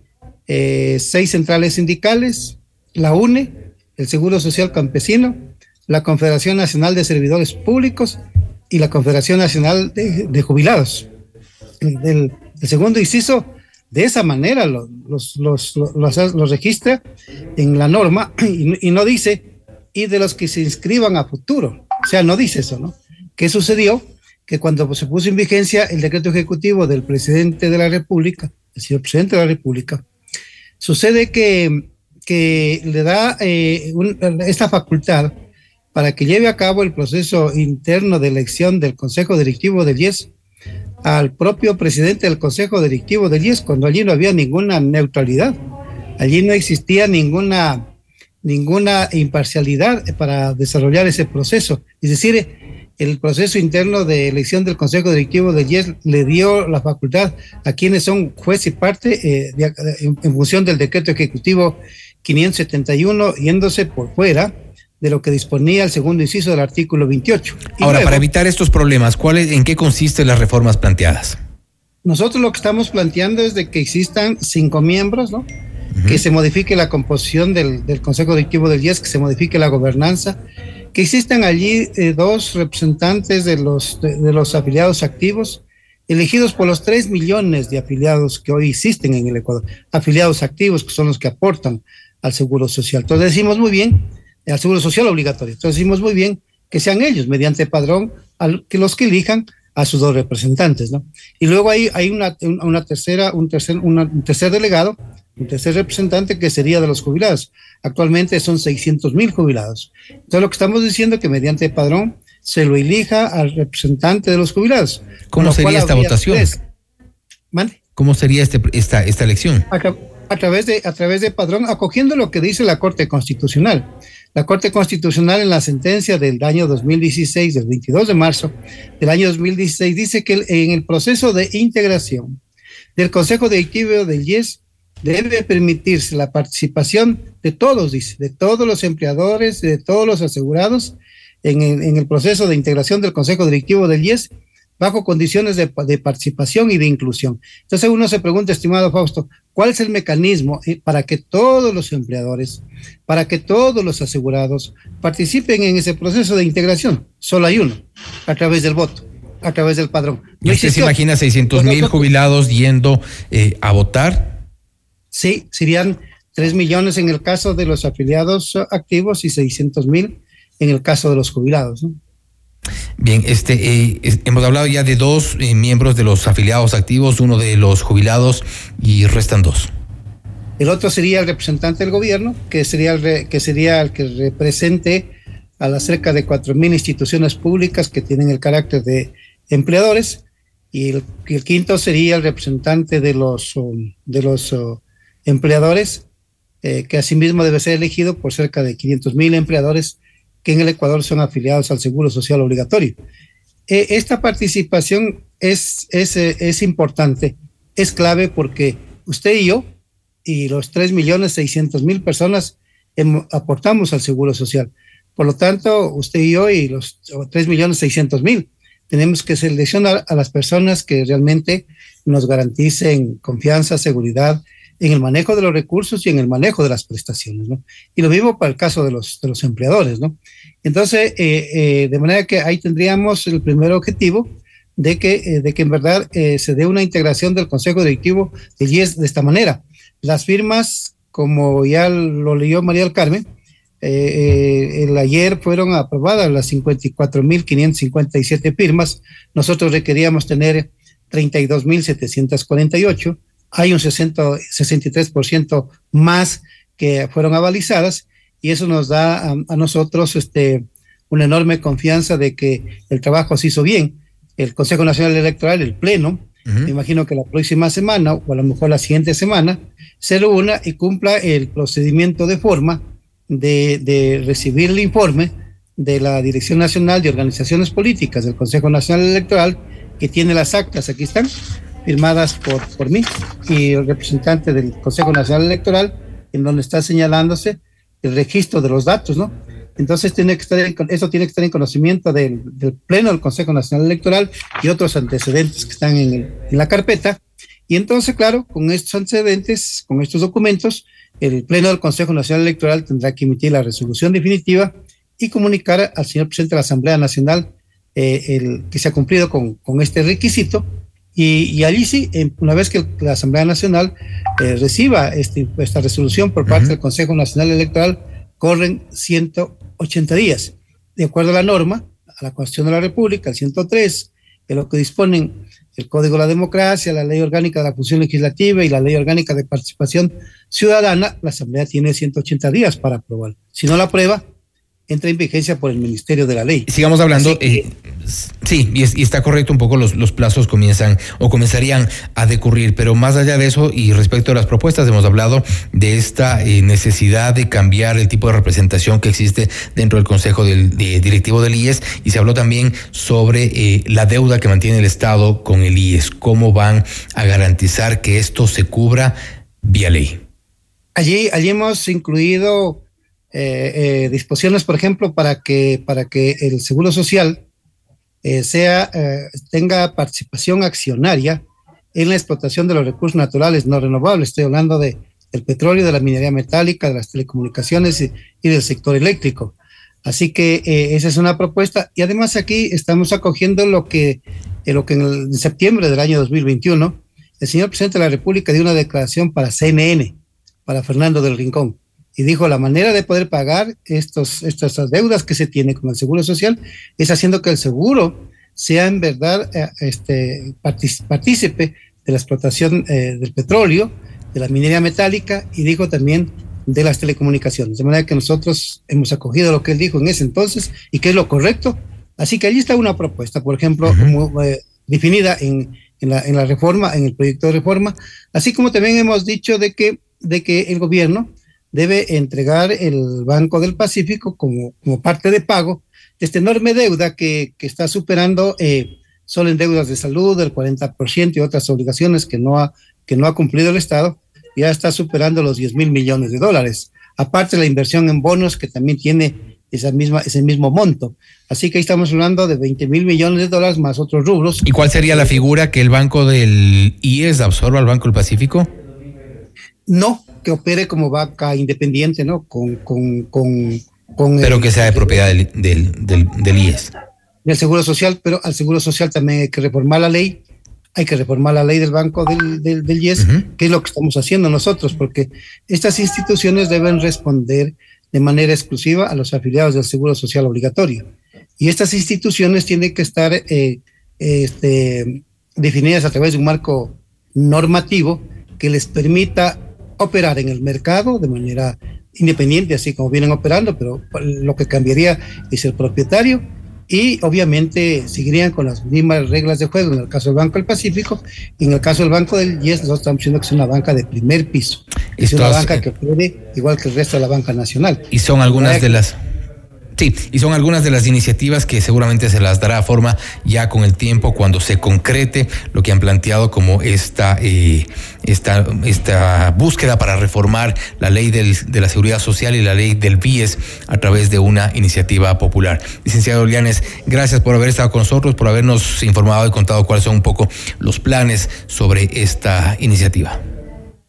Eh, seis centrales sindicales, la UNE, el Seguro Social Campesino, la Confederación Nacional de Servidores Públicos y la Confederación Nacional de, Jubilados. El segundo inciso de esa manera los, los, los, registra en la norma y, no dice, y de los que se inscriban a futuro. O sea, no dice eso, ¿no? ¿Qué sucedió? Que cuando se puso en vigencia el decreto ejecutivo del presidente de la República, el señor presidente de la República, sucede que, que le da eh, esta facultad para que lleve a cabo el proceso interno de elección del Consejo Directivo del IES al propio presidente del Consejo Directivo del IES cuando allí no había ninguna neutralidad, allí no existía ninguna, ninguna imparcialidad para desarrollar ese proceso. Es decir, el proceso interno de elección del Consejo Directivo del IES le dio la facultad a quienes son juez y parte eh, en función del decreto ejecutivo 571 yéndose por fuera de lo que disponía el segundo inciso del artículo 28. Ahora, para evitar estos problemas, ¿cuál ¿en qué consisten las reformas planteadas? Nosotros lo que estamos planteando es de que existan cinco miembros, ¿no? Que se modifique la composición del, del, Consejo Directivo del IES, que se modifique la gobernanza, que existan allí eh, dos representantes de los, de, de los afiliados activos, elegidos por los tres millones de afiliados que hoy existen en el Ecuador, afiliados activos que son los que aportan al Seguro Social. Entonces decimos muy bien, al seguro social obligatorio. Entonces decimos muy bien que sean ellos, mediante padrón, al, que los que elijan a sus dos representantes, ¿no? Y luego hay, hay una, una tercera, un tercer, un tercer delegado, un tercer representante que sería de los jubilados. Actualmente son 600 mil jubilados. Entonces lo que estamos diciendo es que mediante padrón se lo elija al representante de los jubilados. ¿Cómo sería esta votación? ¿Cómo sería este, esta, esta elección? A, a, través de, a través de padrón, acogiendo lo que dice la Corte Constitucional. La Corte Constitucional en la sentencia del año 2016, del 22 de marzo del año 2016, dice que en el proceso de integración del Consejo Directivo del IES debe permitirse la participación de todos, dice, de todos los empleadores, de todos los asegurados en el, proceso de integración del Consejo Directivo del IES bajo condiciones de, de, participación y de inclusión. Entonces uno se pregunta, estimado Fausto, ¿cuál es el mecanismo eh, para que todos los empleadores, para que todos los asegurados participen en ese proceso de integración? Solo hay uno, a través del voto, a través del padrón. ¿Y usted se imagina 600 mil jubilados yendo eh, a votar? Sí, serían 3 millones en el caso de los afiliados activos y 600 mil en el caso de los jubilados. ¿no? Bien, este, eh, hemos hablado ya de dos eh, miembros de los afiliados activos, uno de los jubilados y restan dos. El otro sería el representante del gobierno, que sería el, que sería el que represente a las cerca de cuatro mil instituciones públicas que tienen el carácter de empleadores. Y el, quinto sería el representante de los, de los empleadores, eh, que asimismo debe ser elegido por cerca de 500 mil empleadores que en el Ecuador son afiliados al Seguro Social Obligatorio. Eh, esta participación es, es, eh, es, importante, es clave porque usted y yo y los 3 millones 600 mil personas aportamos al Seguro Social. Por lo tanto, usted y yo y los 3 millones 600 mil tenemos que seleccionar a las personas que realmente nos garanticen confianza, seguridad en el manejo de los recursos y en el manejo de las prestaciones, ¿no? Y lo mismo para el caso de los, de los empleadores, ¿no? Entonces, eh, eh, de manera que ahí tendríamos el primer objetivo de que, eh, de que en verdad se dé una integración del Consejo Directivo del IES de esta manera. Las firmas, como ya lo leyó María del Carmen, el ayer fueron aprobadas las 54.557 firmas. Nosotros requeríamos tener 32.748 hay un 60, 63% más que fueron avalizadas y eso nos da a, nosotros este, una enorme confianza de que el trabajo se hizo bien. El Consejo Nacional Electoral, el Pleno, me imagino que la próxima semana o a lo mejor la siguiente semana se reúna y cumpla el procedimiento de forma de, de recibir el informe de la Dirección Nacional de Organizaciones Políticas del Consejo Nacional Electoral que tiene las actas, aquí están, firmadas por, por mí y el representante del Consejo Nacional Electoral, en donde está señalándose el registro de los datos, ¿no? Entonces tiene que estar eso tiene que estar en conocimiento del, del, Pleno del Consejo Nacional Electoral y otros antecedentes que están en, el, en la carpeta. Y entonces, claro, con estos antecedentes, con estos documentos, el Pleno del Consejo Nacional Electoral tendrá que emitir la resolución definitiva y comunicar al señor presidente de la Asamblea Nacional eh, el, que se ha cumplido con, con este requisito y, allí sí, una vez que la Asamblea Nacional eh, reciba este, esta resolución por parte del Consejo Nacional Electoral, corren 180 días. De acuerdo a la norma, a la Constitución de la República, el 103, de lo que disponen el Código de la Democracia, la Ley Orgánica de la Función Legislativa y la Ley Orgánica de Participación Ciudadana, la Asamblea tiene 180 días para aprobar. Si no la aprueba, entra en vigencia por el Ministerio de la Ley. Sigamos hablando, eh, sí, y, está correcto, un poco los, los, plazos comienzan o comenzarían a decurrir, pero más allá de eso y respecto a las propuestas, hemos hablado de esta eh, necesidad de cambiar el tipo de representación que existe dentro del Consejo del, Directivo del IES y se habló también sobre eh, la deuda que mantiene el Estado con el IES, cómo van a garantizar que esto se cubra vía ley. Allí, allí hemos incluido eh, eh, disposiciones, por ejemplo, para que, para que el Seguro Social eh, sea, tenga participación accionaria en la explotación de los recursos naturales no renovables. Estoy hablando de, del petróleo, de la minería metálica, de las telecomunicaciones y, del sector eléctrico. Así que esa es una propuesta. Y además aquí estamos acogiendo lo que, lo que en, en septiembre del año 2021 el señor presidente de la República dio una declaración para CNN, para Fernando del Rincón y dijo la manera de poder pagar estos, estas deudas que se tiene con el Seguro Social es haciendo que el seguro sea en verdad eh, este, partícipe de la explotación eh, del petróleo, de la minería metálica y dijo también de las telecomunicaciones. De manera que nosotros hemos acogido lo que él dijo en ese entonces y que es lo correcto. Así que allí está una propuesta, por ejemplo, eh, definida en, en, la, en la reforma, en el proyecto de reforma, así como también hemos dicho de que, de que el gobierno debe entregar el Banco del Pacífico como, como parte de pago de esta enorme deuda que, que está superando eh, solo en deudas de salud el 40% y otras obligaciones que no, ha, que no ha cumplido el Estado, ya está superando los 10 mil millones de dólares. Aparte la inversión en bonos que también tiene esa misma, ese mismo monto. Así que ahí estamos hablando de 20 mil millones de dólares más otros rubros. ¿Y cuál sería la figura que el Banco del IES absorba al Banco del Pacífico? No, que opere como vaca independiente, ¿no? Con, con, con, con pero que sea de propiedad del, del, del, del, IES. Del Seguro Social, pero al Seguro Social también hay que reformar la ley, hay que reformar la ley del Banco del, del, del IES, que es lo que estamos haciendo nosotros, porque estas instituciones deben responder de manera exclusiva a los afiliados del Seguro Social obligatorio. Y estas instituciones tienen que estar eh, este, definidas a través de un marco normativo que les permita operar en el mercado de manera independiente, así como vienen operando, pero lo que cambiaría es el propietario y obviamente seguirían con las mismas reglas de juego en el caso del Banco del Pacífico y en el caso del Banco del Yes nosotros estamos diciendo que es una banca de primer piso, es una banca que puede igual que el resto de la banca nacional. Y son algunas de las Sí, y son algunas de las iniciativas que seguramente se las dará forma ya con el tiempo cuando se concrete lo que han planteado como esta, eh, esta, esta búsqueda para reformar la ley de la seguridad social y la ley del BIES a través de una iniciativa popular. Licenciado Lianes, gracias por haber estado con nosotros, por habernos informado y contado cuáles son un poco los planes sobre esta iniciativa.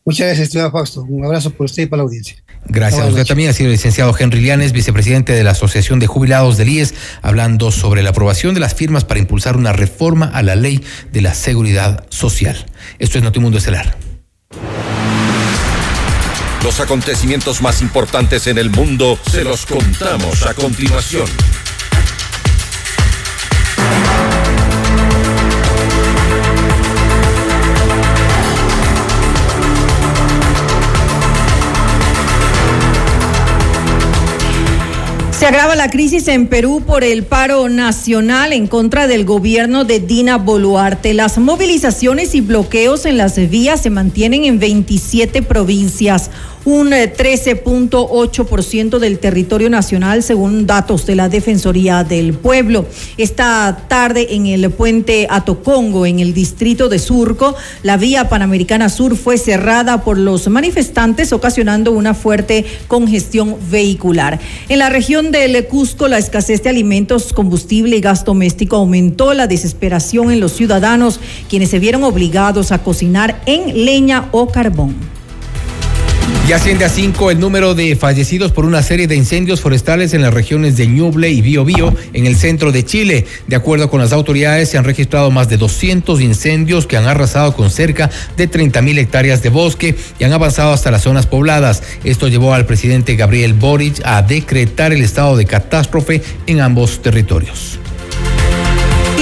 Muchas gracias, estimado Fausto. Un abrazo por usted y para la audiencia. Gracias. a Usted también ha sido el licenciado Henry Llanes, vicepresidente de la Asociación de Jubilados del IES, hablando sobre la aprobación de las firmas para impulsar una reforma a la ley de la seguridad social. Esto es Notimundo Estelar. Los acontecimientos más importantes en el mundo se los contamos a continuación. Se agrava la crisis en Perú por el paro nacional en contra del gobierno de Dina Boluarte. Las movilizaciones y bloqueos en las vías se mantienen en 27 provincias un 13.8% del territorio nacional, según datos de la Defensoría del Pueblo. Esta tarde en el puente Atocongo, en el distrito de Surco, la vía Panamericana Sur fue cerrada por los manifestantes, ocasionando una fuerte congestión vehicular. En la región del Cusco, la escasez de alimentos, combustible y gas doméstico aumentó la desesperación en los ciudadanos, quienes se vieron obligados a cocinar en leña o carbón. Y asciende a cinco el número de fallecidos por una serie de incendios forestales en las regiones de Ñuble y Biobío en el centro de Chile. De acuerdo con las autoridades, se han registrado más de 200 incendios que han arrasado con cerca de 30 mil hectáreas de bosque y han avanzado hasta las zonas pobladas. Esto llevó al presidente Gabriel Boric a decretar el estado de catástrofe en ambos territorios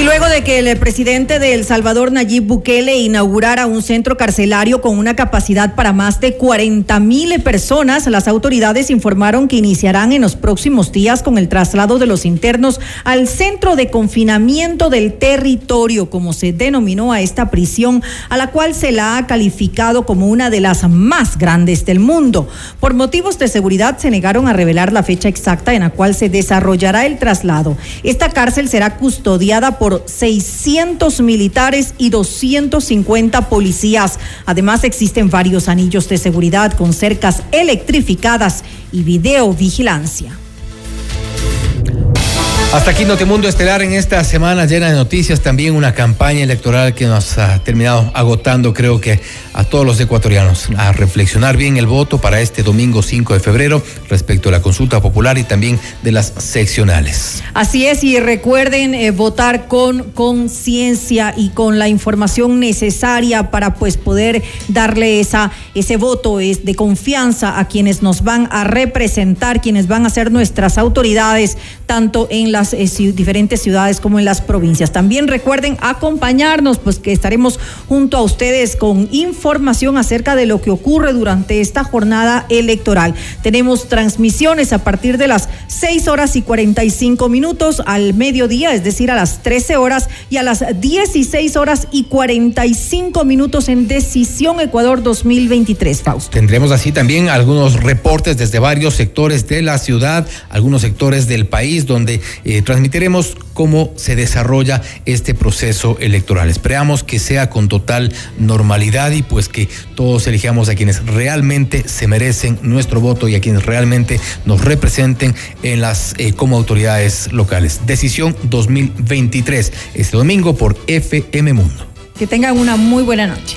luego de que el presidente de El Salvador, Nayib Bukele, inaugurara un centro carcelario con una capacidad para más de 40 mil personas, las autoridades informaron que iniciarán en los próximos días con el traslado de los internos al centro de confinamiento del territorio, como se denominó a esta prisión, a la cual se la ha calificado como una de las más grandes del mundo. Por motivos de seguridad se negaron a revelar la fecha exacta en la cual se desarrollará el traslado. Esta cárcel será custodiada por 600 militares y 250 policías. Además, existen varios anillos de seguridad con cercas electrificadas y videovigilancia. Hasta aquí Notimundo Estelar en esta semana llena de noticias, también una campaña electoral que nos ha terminado agotando, creo que a todos los ecuatorianos, a reflexionar bien el voto para este domingo 5 de febrero respecto a la consulta popular y también de las seccionales. Así es, y recuerden eh, votar con conciencia y con la información necesaria para pues poder darle esa, ese voto es de confianza a quienes nos van a representar, quienes van a ser nuestras autoridades, tanto en eh, diferentes ciudades como en las provincias. También recuerden acompañarnos, pues que estaremos junto a ustedes con información acerca de lo que ocurre durante esta jornada electoral. Tenemos transmisiones a partir de las 6 horas y 45 minutos al mediodía, es decir, a las 13 horas y a las 16 horas y 45 minutos en Decisión Ecuador 2023, Fausto. Tendremos así también algunos reportes desde varios sectores de la ciudad, algunos sectores del país donde eh, eh, transmitiremos cómo se desarrolla este proceso electoral. Esperamos que sea con total normalidad y pues que todos elijamos a quienes realmente se merecen nuestro voto y a quienes realmente nos representen en las eh, como autoridades locales. Decisión 2023 este domingo por FM Mundo. Que tengan una muy buena noche.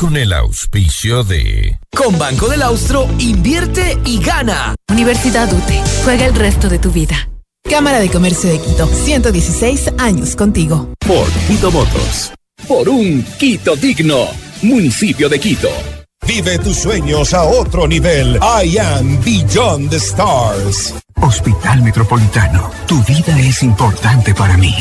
con el auspicio de... Con Banco del Austro, invierte y gana. Universidad UTE, juega el resto de tu vida. Cámara de Comercio de Quito, 116 años contigo. Por Quito Motos. Por un Quito digno. Municipio de Quito. Vive tus sueños a otro nivel. I am Beyond the Stars. Hospital Metropolitano. Tu vida es importante para mí.